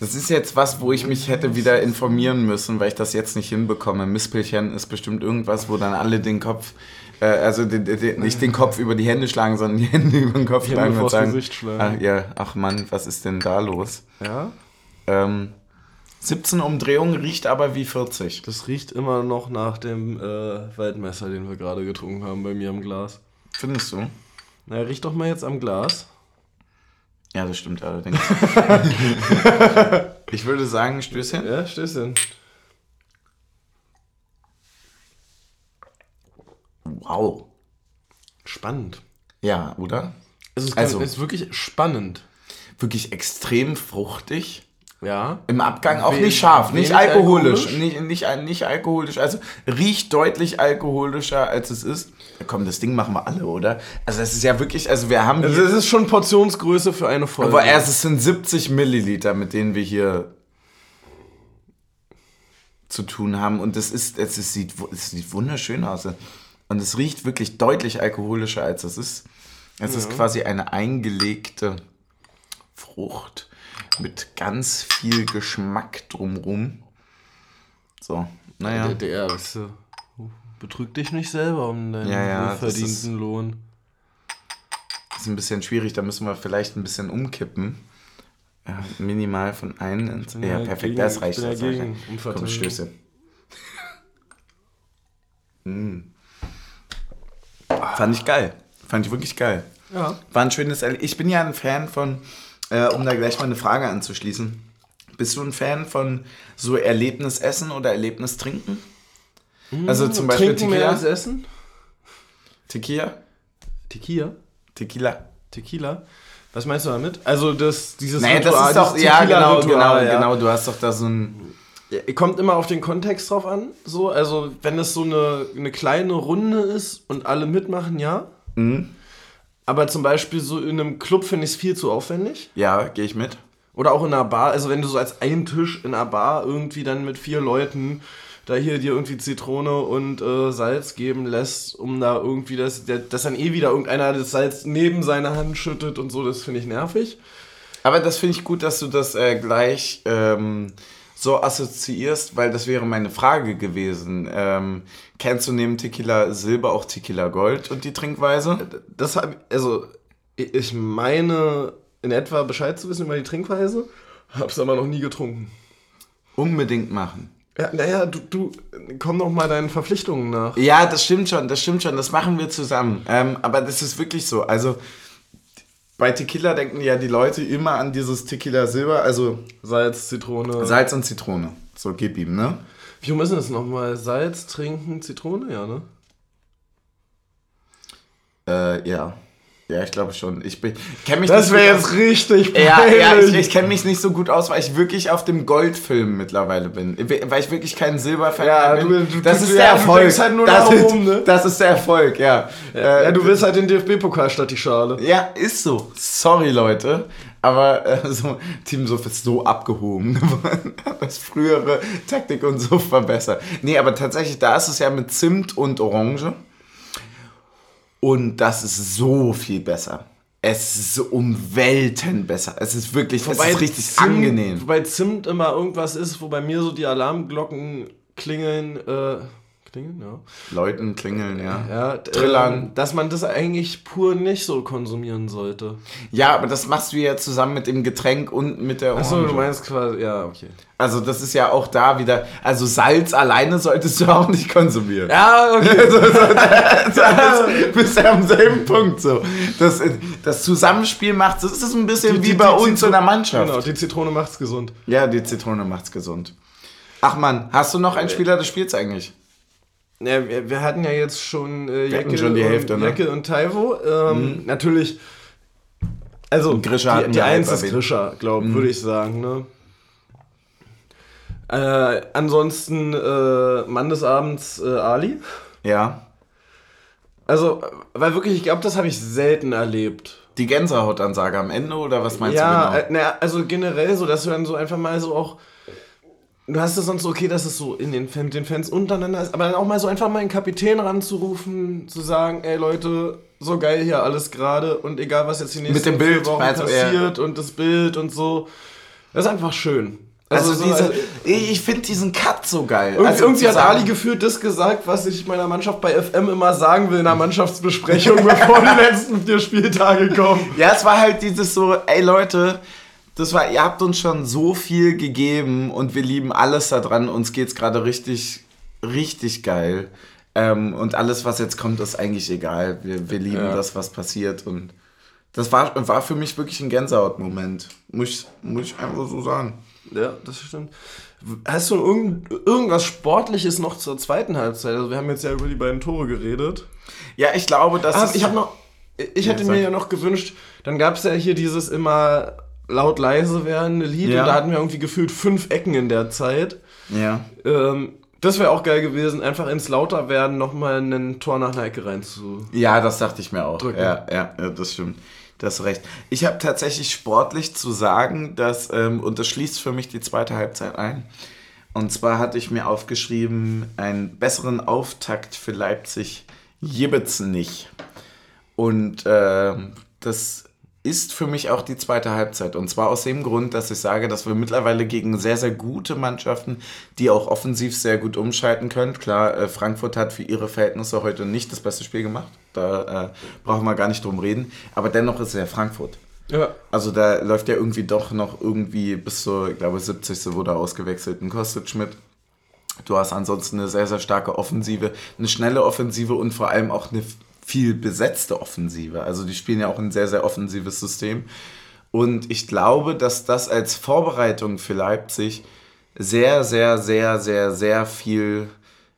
das ist jetzt was, wo ich mich hätte wieder informieren müssen, weil ich das jetzt nicht hinbekomme. Mispelchen ist bestimmt irgendwas, wo dann alle den Kopf, äh, also den, den, nicht den Kopf über die Hände schlagen, sondern die Hände über den Kopf Die schlagen und sagen, Gesicht schlagen. Ach, ja, ach Mann, was ist denn da los? Ja. Ähm, 17 Umdrehungen riecht aber wie 40. Das riecht immer noch nach dem äh, Waldmesser, den wir gerade getrunken haben bei mir im Glas. Findest du? Na, riech doch mal jetzt am Glas. Ja, das stimmt allerdings. ich würde sagen, Stößchen. Ja, Stößchen. Wow. Spannend. Ja, oder? Es ist, Also- es ist wirklich spannend. Wirklich extrem fruchtig. Ja. Im Abgang auch nicht scharf, nicht alkoholisch. alkoholisch? Nicht, nicht, nicht alkoholisch. Also riecht deutlich alkoholischer, als es ist. Ja, komm, das Ding machen wir alle, oder? Also es ist ja wirklich, also wir haben Also es ist schon Portionsgröße für eine Folge. aber erst es sind 70 Milliliter, mit denen wir hier zu tun haben. Und das ist, es, ist, sieht, es sieht wunderschön aus. Und es riecht wirklich deutlich alkoholischer, als es ist. Es ist quasi eine eingelegte Frucht mit ganz viel Geschmack drumrum. So, naja. der weißt du, betrüg dich nicht selber um deinen Ja, ja, wohlverdienten ist- Lohn. Ist ein bisschen schwierig, da müssen wir vielleicht ein bisschen umkippen. Ja, minimal von einem Ja, perfekt, gegen- das reicht. das reicht. Komm. Stöße. mm. Fand ich geil. Fand ich wirklich geil. Ja. War ein schönes Erlebnis. Ich bin ja ein Fan von, äh, um da gleich mal eine Frage anzuschließen. Bist du ein Fan von so Erlebnisessen oder Erlebnistrinken? Also zum Beispiel Trinken mehr als Tequila? essen? Tequila? Tequila? Tequila. Tequila? Was meinst du damit? Also das, dieses Nee, das Ritual, ist doch, dieses ja, genau, Tequila-Ritual, genau, ja. genau. Du hast doch da so ein. Ja, Kommt immer auf den Kontext drauf an. So, also wenn es so eine, eine kleine Runde ist und alle mitmachen, ja. Mhm. Aber zum Beispiel so in einem Club finde ich es viel zu aufwendig. Ja, gehe ich mit. Oder auch in einer Bar, also wenn du so als ein Tisch in einer Bar irgendwie dann mit vier Leuten da hier dir irgendwie Zitrone und äh, Salz geben lässt, um da irgendwie das, der, dass dann eh wieder irgendeiner das Salz neben seine Hand schüttet und so, das finde ich nervig. Aber das finde ich gut, dass du das äh, gleich ähm, so assoziierst, weil das wäre meine Frage gewesen. Ähm, kennst du neben Tequila Silber auch Tequila Gold und die Trinkweise? Das hab, also ich meine in etwa Bescheid zu wissen über die Trinkweise, hab's aber noch nie getrunken. Unbedingt machen. Ja, naja, du, du komm doch mal deinen Verpflichtungen nach. Ja, das stimmt schon, das stimmt schon, das machen wir zusammen. Ähm, aber das ist wirklich so. Also bei Tequila denken ja die Leute immer an dieses Tequila Silber, also Salz, Zitrone. Salz und Zitrone. So, gib ihm, ne? Wie denn das nochmal? Salz, trinken, Zitrone, ja, ne? Äh, ja. Ja, ich glaube schon. Ich kenne mich Das wäre jetzt richtig Ja, ja ich, ich kenne mich nicht so gut aus, weil ich wirklich auf dem Goldfilm mittlerweile bin. Weil ich wirklich keinen Silberfan ja, bin. Du, du, das du, ist ja, der Erfolg. Halt nur das, ist, rum, ne? das ist der Erfolg, ja. Ja, ja du willst halt den DFB-Pokal statt die Schale. Ja, ist so. Sorry, Leute. Aber äh, so, Team Suff ist so abgehoben geworden. das frühere Taktik und Suff war besser. Nee, aber tatsächlich, da ist es ja mit Zimt und Orange. Und das ist so viel besser. Es ist so um Welten besser. Es ist wirklich, wobei es ist richtig Zimt, angenehm. Wobei Zimt immer irgendwas ist, wo bei mir so die Alarmglocken klingeln. Äh, klingeln, ja. Läuten, klingeln, ja. ja Trillern. Äh, dass man das eigentlich pur nicht so konsumieren sollte. Ja, aber das machst du ja zusammen mit dem Getränk und mit der Orange. Achso, du meinst quasi, ja, okay. Also das ist ja auch da wieder, also Salz alleine solltest du auch nicht konsumieren. Ja, okay. so, so, das, das bist ja am selben Punkt so. Das, das Zusammenspiel macht, das ist ein bisschen die, wie die, bei die, uns in der Mannschaft. Genau, die Zitrone macht's gesund. Ja, die Zitrone macht's gesund. Ach man, hast du noch einen Spieler des Spiels eigentlich? Ja, wir, wir hatten ja jetzt schon äh, Jacke, schon die Hälfte, und, ne? Jacke und Taivo. Ähm, mhm. Natürlich, also Grisha die, die Eins ist Grisha, glaube mhm. würde ich sagen. Ne? Äh, ansonsten äh, Mann des Abends äh, Ali. Ja. Also, weil wirklich, ich glaube, das habe ich selten erlebt. Die Gänsehautansage am Ende oder was meinst ja, du genau? Ja, äh, also generell so, dass du dann so einfach mal so auch du hast es sonst so okay, dass es so in den, Fan, den Fans untereinander ist, aber dann auch mal so einfach mal einen Kapitän ranzurufen, zu sagen, ey Leute, so geil hier alles gerade und egal was jetzt die nächsten Mit dem Bild, Wochen passiert und das Bild und so. Das ist einfach schön. Also, also so, diese, also, ich finde diesen Cut so geil. Irgendwie, also, irgendwie hat Ali gefühlt das gesagt, was ich meiner Mannschaft bei FM immer sagen will in der Mannschaftsbesprechung, bevor die letzten vier Spieltage kommen. Ja, es war halt dieses so, ey Leute, das war, ihr habt uns schon so viel gegeben und wir lieben alles daran. Uns geht's gerade richtig, richtig geil. Ähm, und alles, was jetzt kommt, ist eigentlich egal. Wir, wir lieben ja. das, was passiert. Und das war, war für mich wirklich ein Gänsehaut-Moment. Muss, muss ich einfach so sagen. Ja, das stimmt. Hast du irgend, irgendwas Sportliches noch zur zweiten Halbzeit? Also wir haben jetzt ja über die beiden Tore geredet. Ja, ich glaube, dass. Ah, ich habe noch. Ich ja, hätte mir ja noch gewünscht, dann gab es ja hier dieses immer laut leise werdende Lied ja. und da hatten wir irgendwie gefühlt fünf Ecken in der Zeit. Ja. Ähm, das wäre auch geil gewesen, einfach ins lauter werden nochmal ein Tor nach einer Ecke rein zu. Ja, das dachte ich mir auch. Ja, ja, ja, das stimmt. Das recht. Ich habe tatsächlich sportlich zu sagen, dass, ähm, und das schließt für mich die zweite Halbzeit ein. Und zwar hatte ich mir aufgeschrieben, einen besseren Auftakt für Leipzig gibt's nicht. Und äh, das ist für mich auch die zweite Halbzeit. Und zwar aus dem Grund, dass ich sage, dass wir mittlerweile gegen sehr, sehr gute Mannschaften, die auch offensiv sehr gut umschalten können. Klar, äh, Frankfurt hat für ihre Verhältnisse heute nicht das beste Spiel gemacht. Da äh, brauchen wir gar nicht drum reden. Aber dennoch ist es ja Frankfurt. Ja. Also da läuft ja irgendwie doch noch irgendwie bis zur, ich glaube, 70. wurde ausgewechselt, ein Kostet Schmidt. Du hast ansonsten eine sehr, sehr starke Offensive, eine schnelle Offensive und vor allem auch eine viel besetzte Offensive. Also die spielen ja auch ein sehr, sehr offensives System. Und ich glaube, dass das als Vorbereitung für Leipzig sehr, sehr, sehr, sehr, sehr viel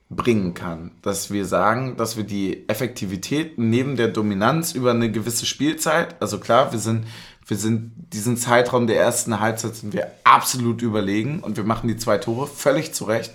bringen kann. Dass wir sagen, dass wir die Effektivität neben der Dominanz über eine gewisse Spielzeit, also klar, wir sind, wir sind diesen Zeitraum der ersten Halbzeit sind wir absolut überlegen und wir machen die zwei Tore völlig zurecht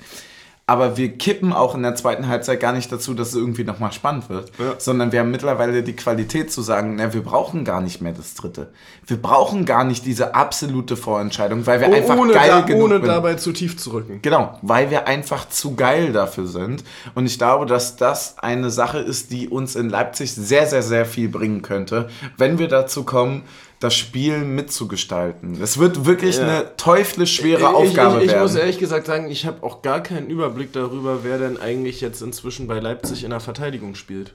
aber wir kippen auch in der zweiten Halbzeit gar nicht dazu, dass es irgendwie nochmal spannend wird, ja. sondern wir haben mittlerweile die Qualität zu sagen, na, wir brauchen gar nicht mehr das Dritte. Wir brauchen gar nicht diese absolute Vorentscheidung, weil wir oh, einfach ohne geil da, genug Ohne bin. dabei zu tief zu rücken. Genau, weil wir einfach zu geil dafür sind. Und ich glaube, dass das eine Sache ist, die uns in Leipzig sehr, sehr, sehr viel bringen könnte, wenn wir dazu kommen, das Spiel mitzugestalten. Es wird wirklich ja. eine teuflisch schwere ich, Aufgabe ich, ich, werden. Ich muss ehrlich gesagt sagen, ich habe auch gar keinen Überblick darüber, wer denn eigentlich jetzt inzwischen bei Leipzig in der Verteidigung spielt.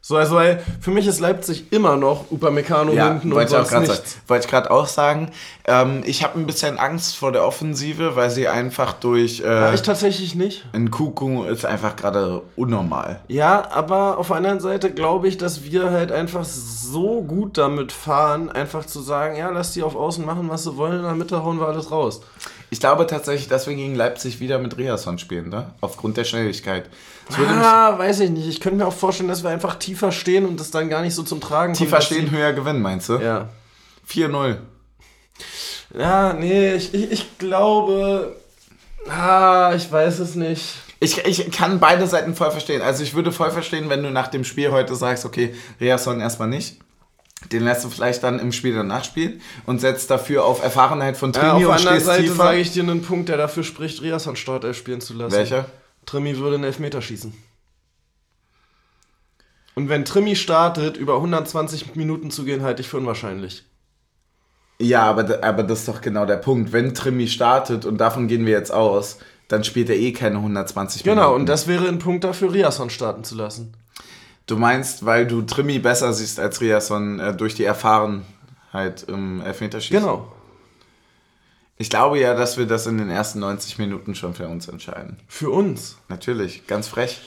So, also weil für mich ist Leipzig immer noch Upamecano ja, hinten und sonst nichts. Wollte ich gerade auch sagen. Ähm, ich habe ein bisschen Angst vor der Offensive, weil sie einfach durch... Äh, ja, ich tatsächlich nicht. Ein Kuku ist einfach gerade unnormal. Ja, aber auf der anderen Seite glaube ich, dass wir halt einfach so gut damit fahren, einfach zu sagen, ja, lass die auf Außen machen, was sie wollen, in der Mitte hauen wir alles raus. Ich glaube tatsächlich, dass wir gegen Leipzig wieder mit Riasson spielen, ne? Aufgrund der Schnelligkeit. Ah, weiß ich nicht. Ich könnte mir auch vorstellen, dass wir einfach tiefer stehen und das dann gar nicht so zum Tragen kommt. tiefer stehen, höher gewinnen, meinst du? Ja. 4-0. Ja, nee, ich, ich, ich glaube. Ah, ich weiß es nicht. Ich, ich kann beide Seiten voll verstehen. Also ich würde voll verstehen, wenn du nach dem Spiel heute sagst, okay, Riasson erstmal nicht. Den lässt du vielleicht dann im Spiel danach spielen und setzt dafür auf Erfahrenheit von Ja, auf Trimi der und anderen Seite tiefer. sage ich dir einen Punkt, der dafür spricht, Riasson Startelf spielen zu lassen. Welcher? Trimi würde einen Elfmeter schießen. Und wenn Trimi startet, über 120 Minuten zu gehen, halte ich für unwahrscheinlich. Ja, aber, aber das ist doch genau der Punkt. Wenn Trimi startet, und davon gehen wir jetzt aus, dann spielt er eh keine 120 Genau, Minuten. und das wäre ein Punkt dafür, Riasson starten zu lassen. Du meinst, weil du Trimi besser siehst als Riasson äh, durch die Erfahrenheit im Elfmeterschießen? Genau. Ich glaube ja, dass wir das in den ersten 90 Minuten schon für uns entscheiden. Für uns. Natürlich, ganz frech.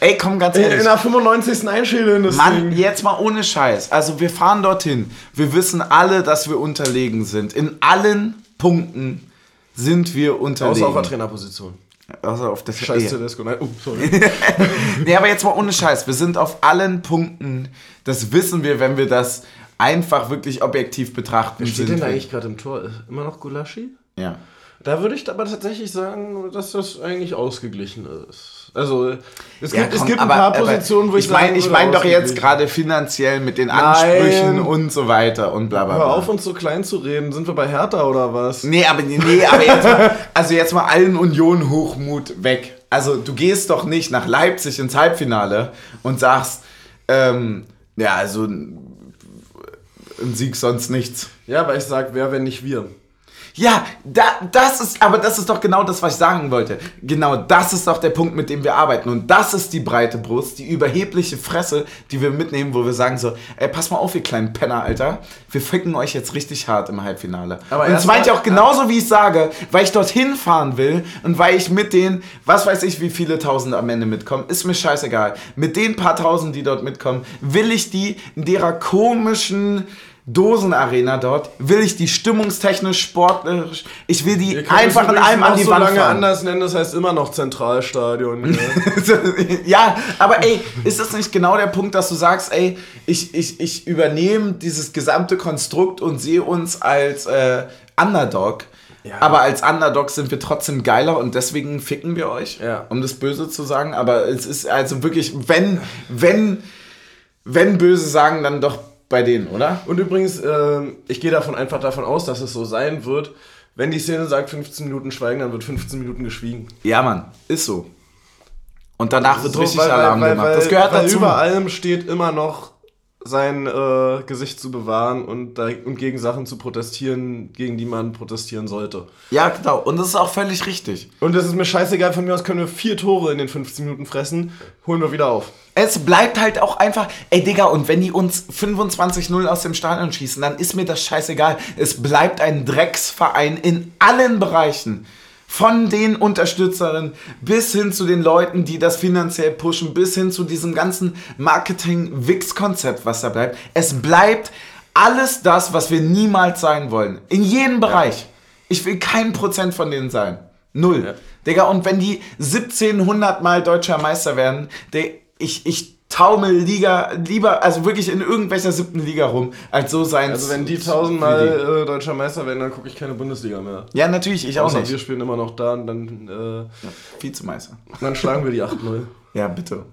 Ey, komm, ganz ehrlich. in der 95. einschälen das Mann, Ding. jetzt mal ohne Scheiß. Also wir fahren dorthin. Wir wissen alle, dass wir unterlegen sind. In allen Punkten sind wir unterlegen. Außer auf der Trainerposition. Außer auf der Scheiß Ja. Tedesco. Nein, oh, sorry. Nee, aber jetzt mal ohne Scheiß. Wir sind auf allen Punkten. Das wissen wir, wenn wir das einfach wirklich objektiv betrachten. Wer steht sind denn eigentlich gerade im Tor? Immer noch Gulaschi? Ja. Da würde ich aber tatsächlich sagen, dass das eigentlich ausgeglichen ist. Also, es Ja, gibt, es komm, gibt ein paar aber Positionen, wo ich, ich meine, sagen ich meine doch jetzt gerade finanziell mit den Ansprüchen Nein. und so weiter und bla bla Hör bla. auf, uns so klein zu reden. Sind wir bei Hertha oder was? Nee, aber, nee, aber jetzt mal, also jetzt mal allen Union-Hochmut weg. Also du gehst doch nicht nach Leipzig ins Halbfinale und sagst, ähm, ja, also ein Sieg sonst nichts. Ja, aber ich sag, wer, wenn nicht wir? Ja, da, das ist, aber das ist doch genau das, was ich sagen wollte. Genau das ist doch der Punkt, mit dem wir arbeiten. Und das ist die breite Brust, die überhebliche Fresse, die wir mitnehmen, wo wir sagen so, ey, pass mal auf, ihr kleinen Penner, Alter. Wir ficken euch jetzt richtig hart im Halbfinale. Aber und das ich mal- auch genauso, wie ich sage, weil ich dorthin fahren will und weil ich mit den, was weiß ich, wie viele Tausend am Ende mitkommen, ist mir scheißegal. Mit den paar Tausend, die dort mitkommen, will ich die in derer komischen Dosenarena dort, will ich die stimmungstechnisch, sportlich, ich will die einfach in allem an die so Wand lange fahren. anders nennen, das heißt immer noch Zentralstadion. ne? ja, aber ey, ist das nicht genau der Punkt, dass du sagst, ey, ich, ich, ich übernehme dieses gesamte Konstrukt und sehe uns als äh, Underdog. Ja. Aber als Underdog sind wir trotzdem geiler und deswegen ficken wir euch, Ja. um das Böse zu sagen. Aber es ist also wirklich, wenn, wenn, wenn böse sagen, dann doch bei denen, oder? Und übrigens, ähm, ich gehe davon einfach davon aus, dass es so sein wird. Wenn die Szene sagt 15 Minuten schweigen, dann wird 15 Minuten geschwiegen. Ja, Mann, ist so. Und danach wird So, richtig weil- Alarm weil, gemacht. Weil, das gehört weil dazu. über allem steht immer noch sein äh, Gesicht zu bewahren und, da, und gegen Sachen zu protestieren, gegen die man protestieren sollte. Ja, genau. Und das ist auch völlig richtig. Und es ist mir scheißegal, von mir aus können wir vier Tore in den 15 Minuten fressen, holen wir wieder auf. Es bleibt halt auch einfach, ey Digga, und wenn die uns 25-0 aus dem Stadion schießen, dann ist mir das scheißegal. Es bleibt ein Drecksverein in allen Bereichen. Von den Unterstützerinnen bis hin zu den Leuten, die das finanziell pushen, bis hin zu diesem ganzen Marketing-Wix-Konzept, was da bleibt. Es bleibt alles das, was wir niemals sein wollen. In jedem Bereich. Ich will kein Prozent von denen sein. Null. Ja. Digga, und wenn die 1700 Mal deutscher Meister werden, der, ich, ich taumel Liga, lieber, also wirklich in irgendwelcher siebten Liga rum, als so sein Also wenn die tausendmal äh, deutscher Meister werden, dann gucke ich keine Bundesliga mehr. Ja, natürlich, ich auch Außer nicht. wir spielen immer noch da und dann, äh, Vizemeister. dann schlagen wir die 8-0. Ja, bitte.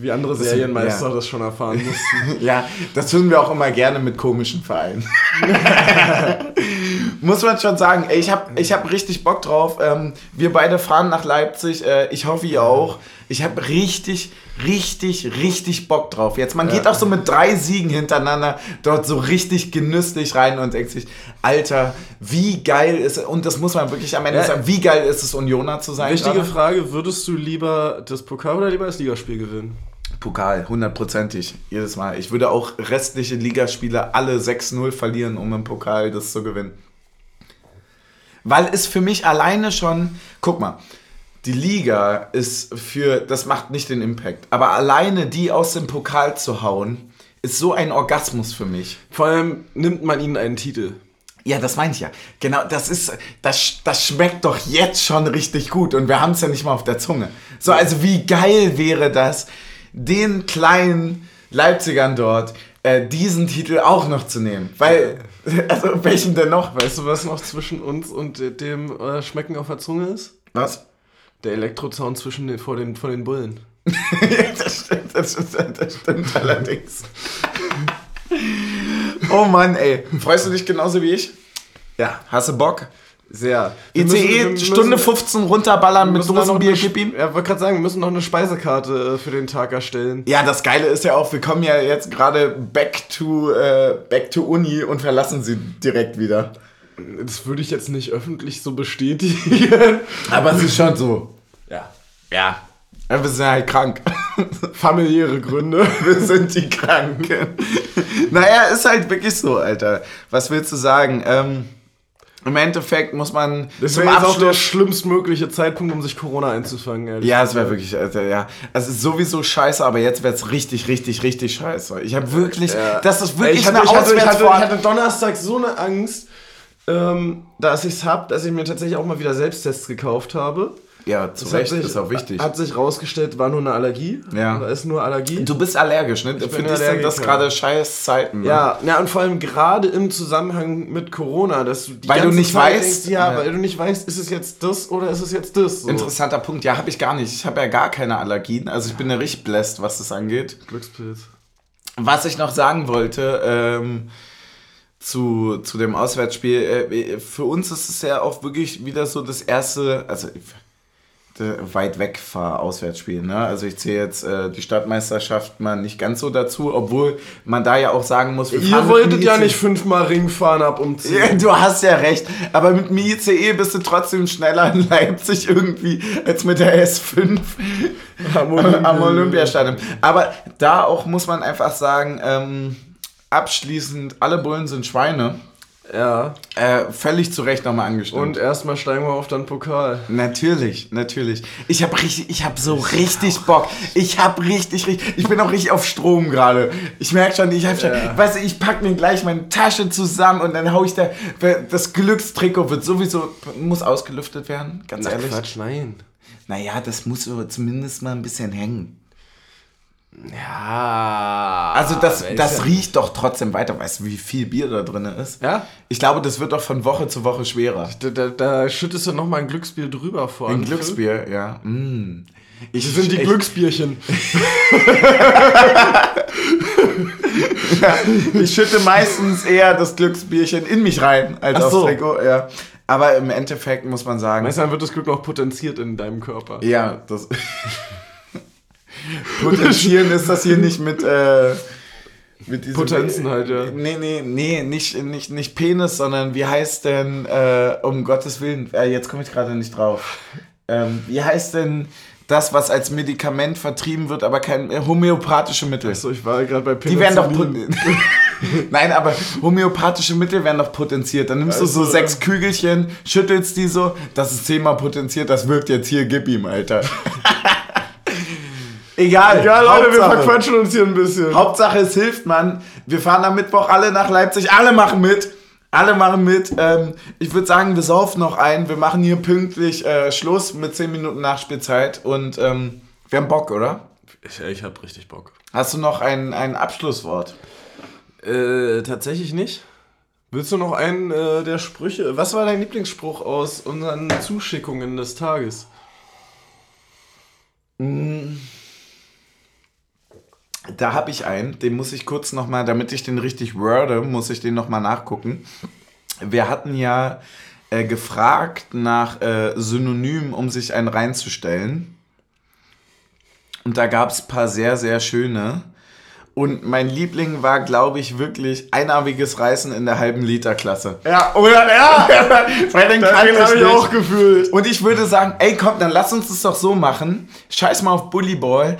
Wie andere ist- Serienmeister ja. das schon erfahren mussten. Ja, das tun wir auch immer gerne mit komischen Vereinen. Muss man schon sagen, ey, ich habe ich hab richtig Bock drauf. Ähm, wir beide fahren nach Leipzig. Äh, ich hoffe, ihr auch. Ich habe richtig, richtig, richtig Bock drauf. Jetzt, man geht auch so mit drei Siegen hintereinander dort so richtig genüsslich rein und denkt sich, Alter, wie geil ist es, und das muss man wirklich am Ende Ja. sagen, wie geil ist es, Unioner zu sein. Wichtige gerade? Frage, würdest du lieber das Pokal oder lieber das Ligaspiel gewinnen? Pokal, hundertprozentig, jedes Mal. Ich würde auch restliche Ligaspiele alle 6-0 verlieren, um im Pokal das zu gewinnen. Weil es für mich alleine schon, guck mal, die Liga ist für, das macht nicht den Impact, aber alleine die aus dem Pokal zu hauen, ist so ein Orgasmus für mich. Vor allem nimmt man ihnen einen Titel. Ja, das meine ich ja. Genau, das ist, das, das schmeckt doch jetzt schon richtig gut und wir haben es ja nicht mal auf der Zunge. So, also wie geil wäre das, den kleinen Leipzigern dort äh, diesen Titel auch noch zu nehmen. Weil, also welchen denn noch? Weißt du, was noch zwischen uns und dem äh, Schmecken auf der Zunge ist? Was? Der Elektrozaun zwischen den, vor, den, vor den Bullen. das stimmt, das stimmt, das stimmt allerdings. oh Mann, ey. Freust du dich genauso wie ich? Ja. Hast du Bock? Sehr. Wir ICE, müssen, wir Stunde müssen, 15 runterballern mit Dosenbier, gib ihm. Ja, wollte gerade sagen, wir müssen noch eine Speisekarte äh, für den Tag erstellen. Ja, das Geile ist ja auch, wir kommen ja jetzt gerade back to, äh, back to Uni und verlassen sie direkt wieder. Das würde ich jetzt nicht öffentlich so bestätigen. Aber es ist schon so. Ja. Ja. ja wir sind halt krank. Familiäre Gründe. Wir sind die Kranken. naja, ist halt wirklich so, Alter. Was willst du sagen? Ähm, im Endeffekt muss man. Das wäre jetzt auch der schlimmstmögliche Zeitpunkt, um sich Corona einzufangen. Ja, es wäre wirklich, also, ja. Es ist sowieso scheiße, aber jetzt wird es richtig, richtig, richtig scheiße. Ich habe wirklich, ja. das ist wirklich ich hatte, eine ich hatte, ich, hatte, ich hatte Donnerstag so eine Angst, ähm, dass ich es habe, dass ich mir tatsächlich auch mal wieder Selbsttests gekauft habe. Ja, zu das Recht, sich, ist auch wichtig. Hat sich rausgestellt, war nur eine Allergie. Ja. Da ist nur Allergie. Du bist allergisch, ne? Ich Für dich sind das gerade scheiß Zeiten. Ne? Ja, ja, und vor allem gerade im Zusammenhang mit Corona, dass du Weil du nicht Zeit weißt. Denkst, ja, ja, weil du nicht weißt, ist es jetzt das oder ist es jetzt das? So. Interessanter Punkt. Ja, habe ich gar nicht. Ich habe ja gar keine Allergien. Also ich bin ja richtig blessed, was das angeht. Glückspilz. Was ich noch sagen wollte, ähm, zu, zu dem Auswärtsspiel. Äh, für uns ist es ja auch wirklich wieder so das erste, also weit weg fahr Auswärtsspiel. Ne? Also ich zähle jetzt äh, die Stadtmeisterschaft mal nicht ganz so dazu, obwohl man da ja auch sagen muss, wir Ihr wolltet ja nicht fünfmal Ring fahren ab um 10. Ja, du hast ja recht, aber mit dem ICE bist du trotzdem schneller in Leipzig irgendwie als mit der S5 am, Olympi am Olympiastadion. Aber da auch muss man einfach sagen, ähm, abschließend, alle Bullen sind Schweine. Ja. Äh, völlig zu Recht nochmal angestimmt. Und erstmal steigen wir auf den Pokal. Natürlich, natürlich. Ich habe richtig, ich habe so richtig Bock. Ich habe richtig, richtig, ich bin auch richtig auf Strom gerade. Ich merke schon, ich habe schon, ja. weißt du, ich packe mir gleich meine Tasche zusammen und dann hau ich da, das Glückstrikot wird sowieso, muss ausgelüftet werden, ganz Na, ehrlich. Quatsch, nein. Naja, das muss zumindest mal ein bisschen hängen. Ja. Also das, das riecht doch trotzdem weiter. Weißt du, wie viel Bier da drin ist? Ja. Ich glaube, das wird doch von Woche zu Woche schwerer. Da, da, da schüttest du nochmal ein Glücksbier drüber vor. Ein Glücksbier, ja. Mm. Ich, das sind die ich, Glücksbierchen. ja, ich schütte meistens eher das Glücksbierchen in mich rein, als Ach aufs so. Trikot. Ja. Aber im Endeffekt muss man sagen. Meistens wird das Glück noch potenziert in deinem Körper. Ja, das. Potenzieren ist das hier nicht mit. Äh, mit diesem, Potenzen halt, ja. Nee, nee, nee, nicht, nicht, nicht Penis, sondern wie heißt denn, äh, um Gottes Willen, äh, jetzt komme ich gerade nicht drauf. Ähm, wie heißt denn das, was als Medikament vertrieben wird, aber kein äh, homöopathische Mittel? Achso, ich war gerade bei Penicillin. Die werden doch. Nein, aber homöopathische Mittel werden doch potenziert. Dann nimmst also, du so sechs Kügelchen, schüttelst die so, das ist zehnmal potenziert, das wirkt jetzt hier, gib ihm, Alter. Egal. Egal, Leute, wir verquatschen uns hier ein bisschen. Hauptsache, es hilft, Mann. Wir fahren am Mittwoch alle nach Leipzig. Alle machen mit. Alle machen mit. Ähm, ich würde sagen, wir saufen noch ein. Wir machen hier pünktlich äh, Schluss mit 10 Minuten Nachspielzeit. Und ähm, wir haben Bock, oder? Ich, ich habe richtig Bock. Hast du noch ein, ein Abschlusswort? Äh, tatsächlich nicht. Willst du noch einen äh, der Sprüche? Was war dein Lieblingsspruch aus unseren Zuschickungen des Tages? Mmh. Da habe ich einen, den muss ich kurz nochmal, damit ich den richtig worde, muss ich den nochmal nachgucken. Wir hatten ja äh, gefragt nach äh, Synonymen, um sich einen reinzustellen. Und da gab es ein paar sehr, sehr schöne. Und mein Liebling war, glaube ich, wirklich einarmiges Reißen in der halben Liter Klasse. Ja, oder ja, weil den kann ich, ich auch gefühlt. Und ich würde sagen, ey, komm, dann lass uns das doch so machen. Scheiß mal auf Bullyball.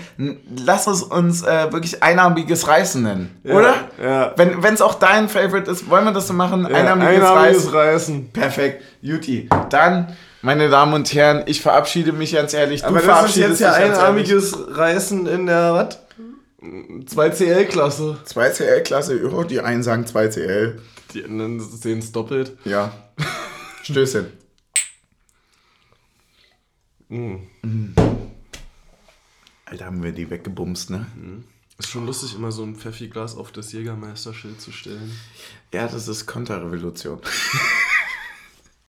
Lass uns uns äh, wirklich einarmiges Reißen nennen, ja, oder? Ja. Wenn es auch dein Favorite ist, wollen wir das so machen? Ja, einarmiges, einarmiges Reißen. Reißen. Perfekt, Juti. Dann meine Damen und Herren, ich verabschiede mich ganz ehrlich. Du Aber das ist jetzt ja einarmiges Reißen in der, was? 2CL-Klasse. 2CL-Klasse, oh, die einen sagen 2CL. Die anderen sehen es doppelt. Ja. Stößchen. Mm. Alter, haben wir die weggebumst, ne? Ist schon lustig, immer so ein Pfeffiglas auf das Jägermeister-Schild zu stellen. Ja, das ist Konterrevolution.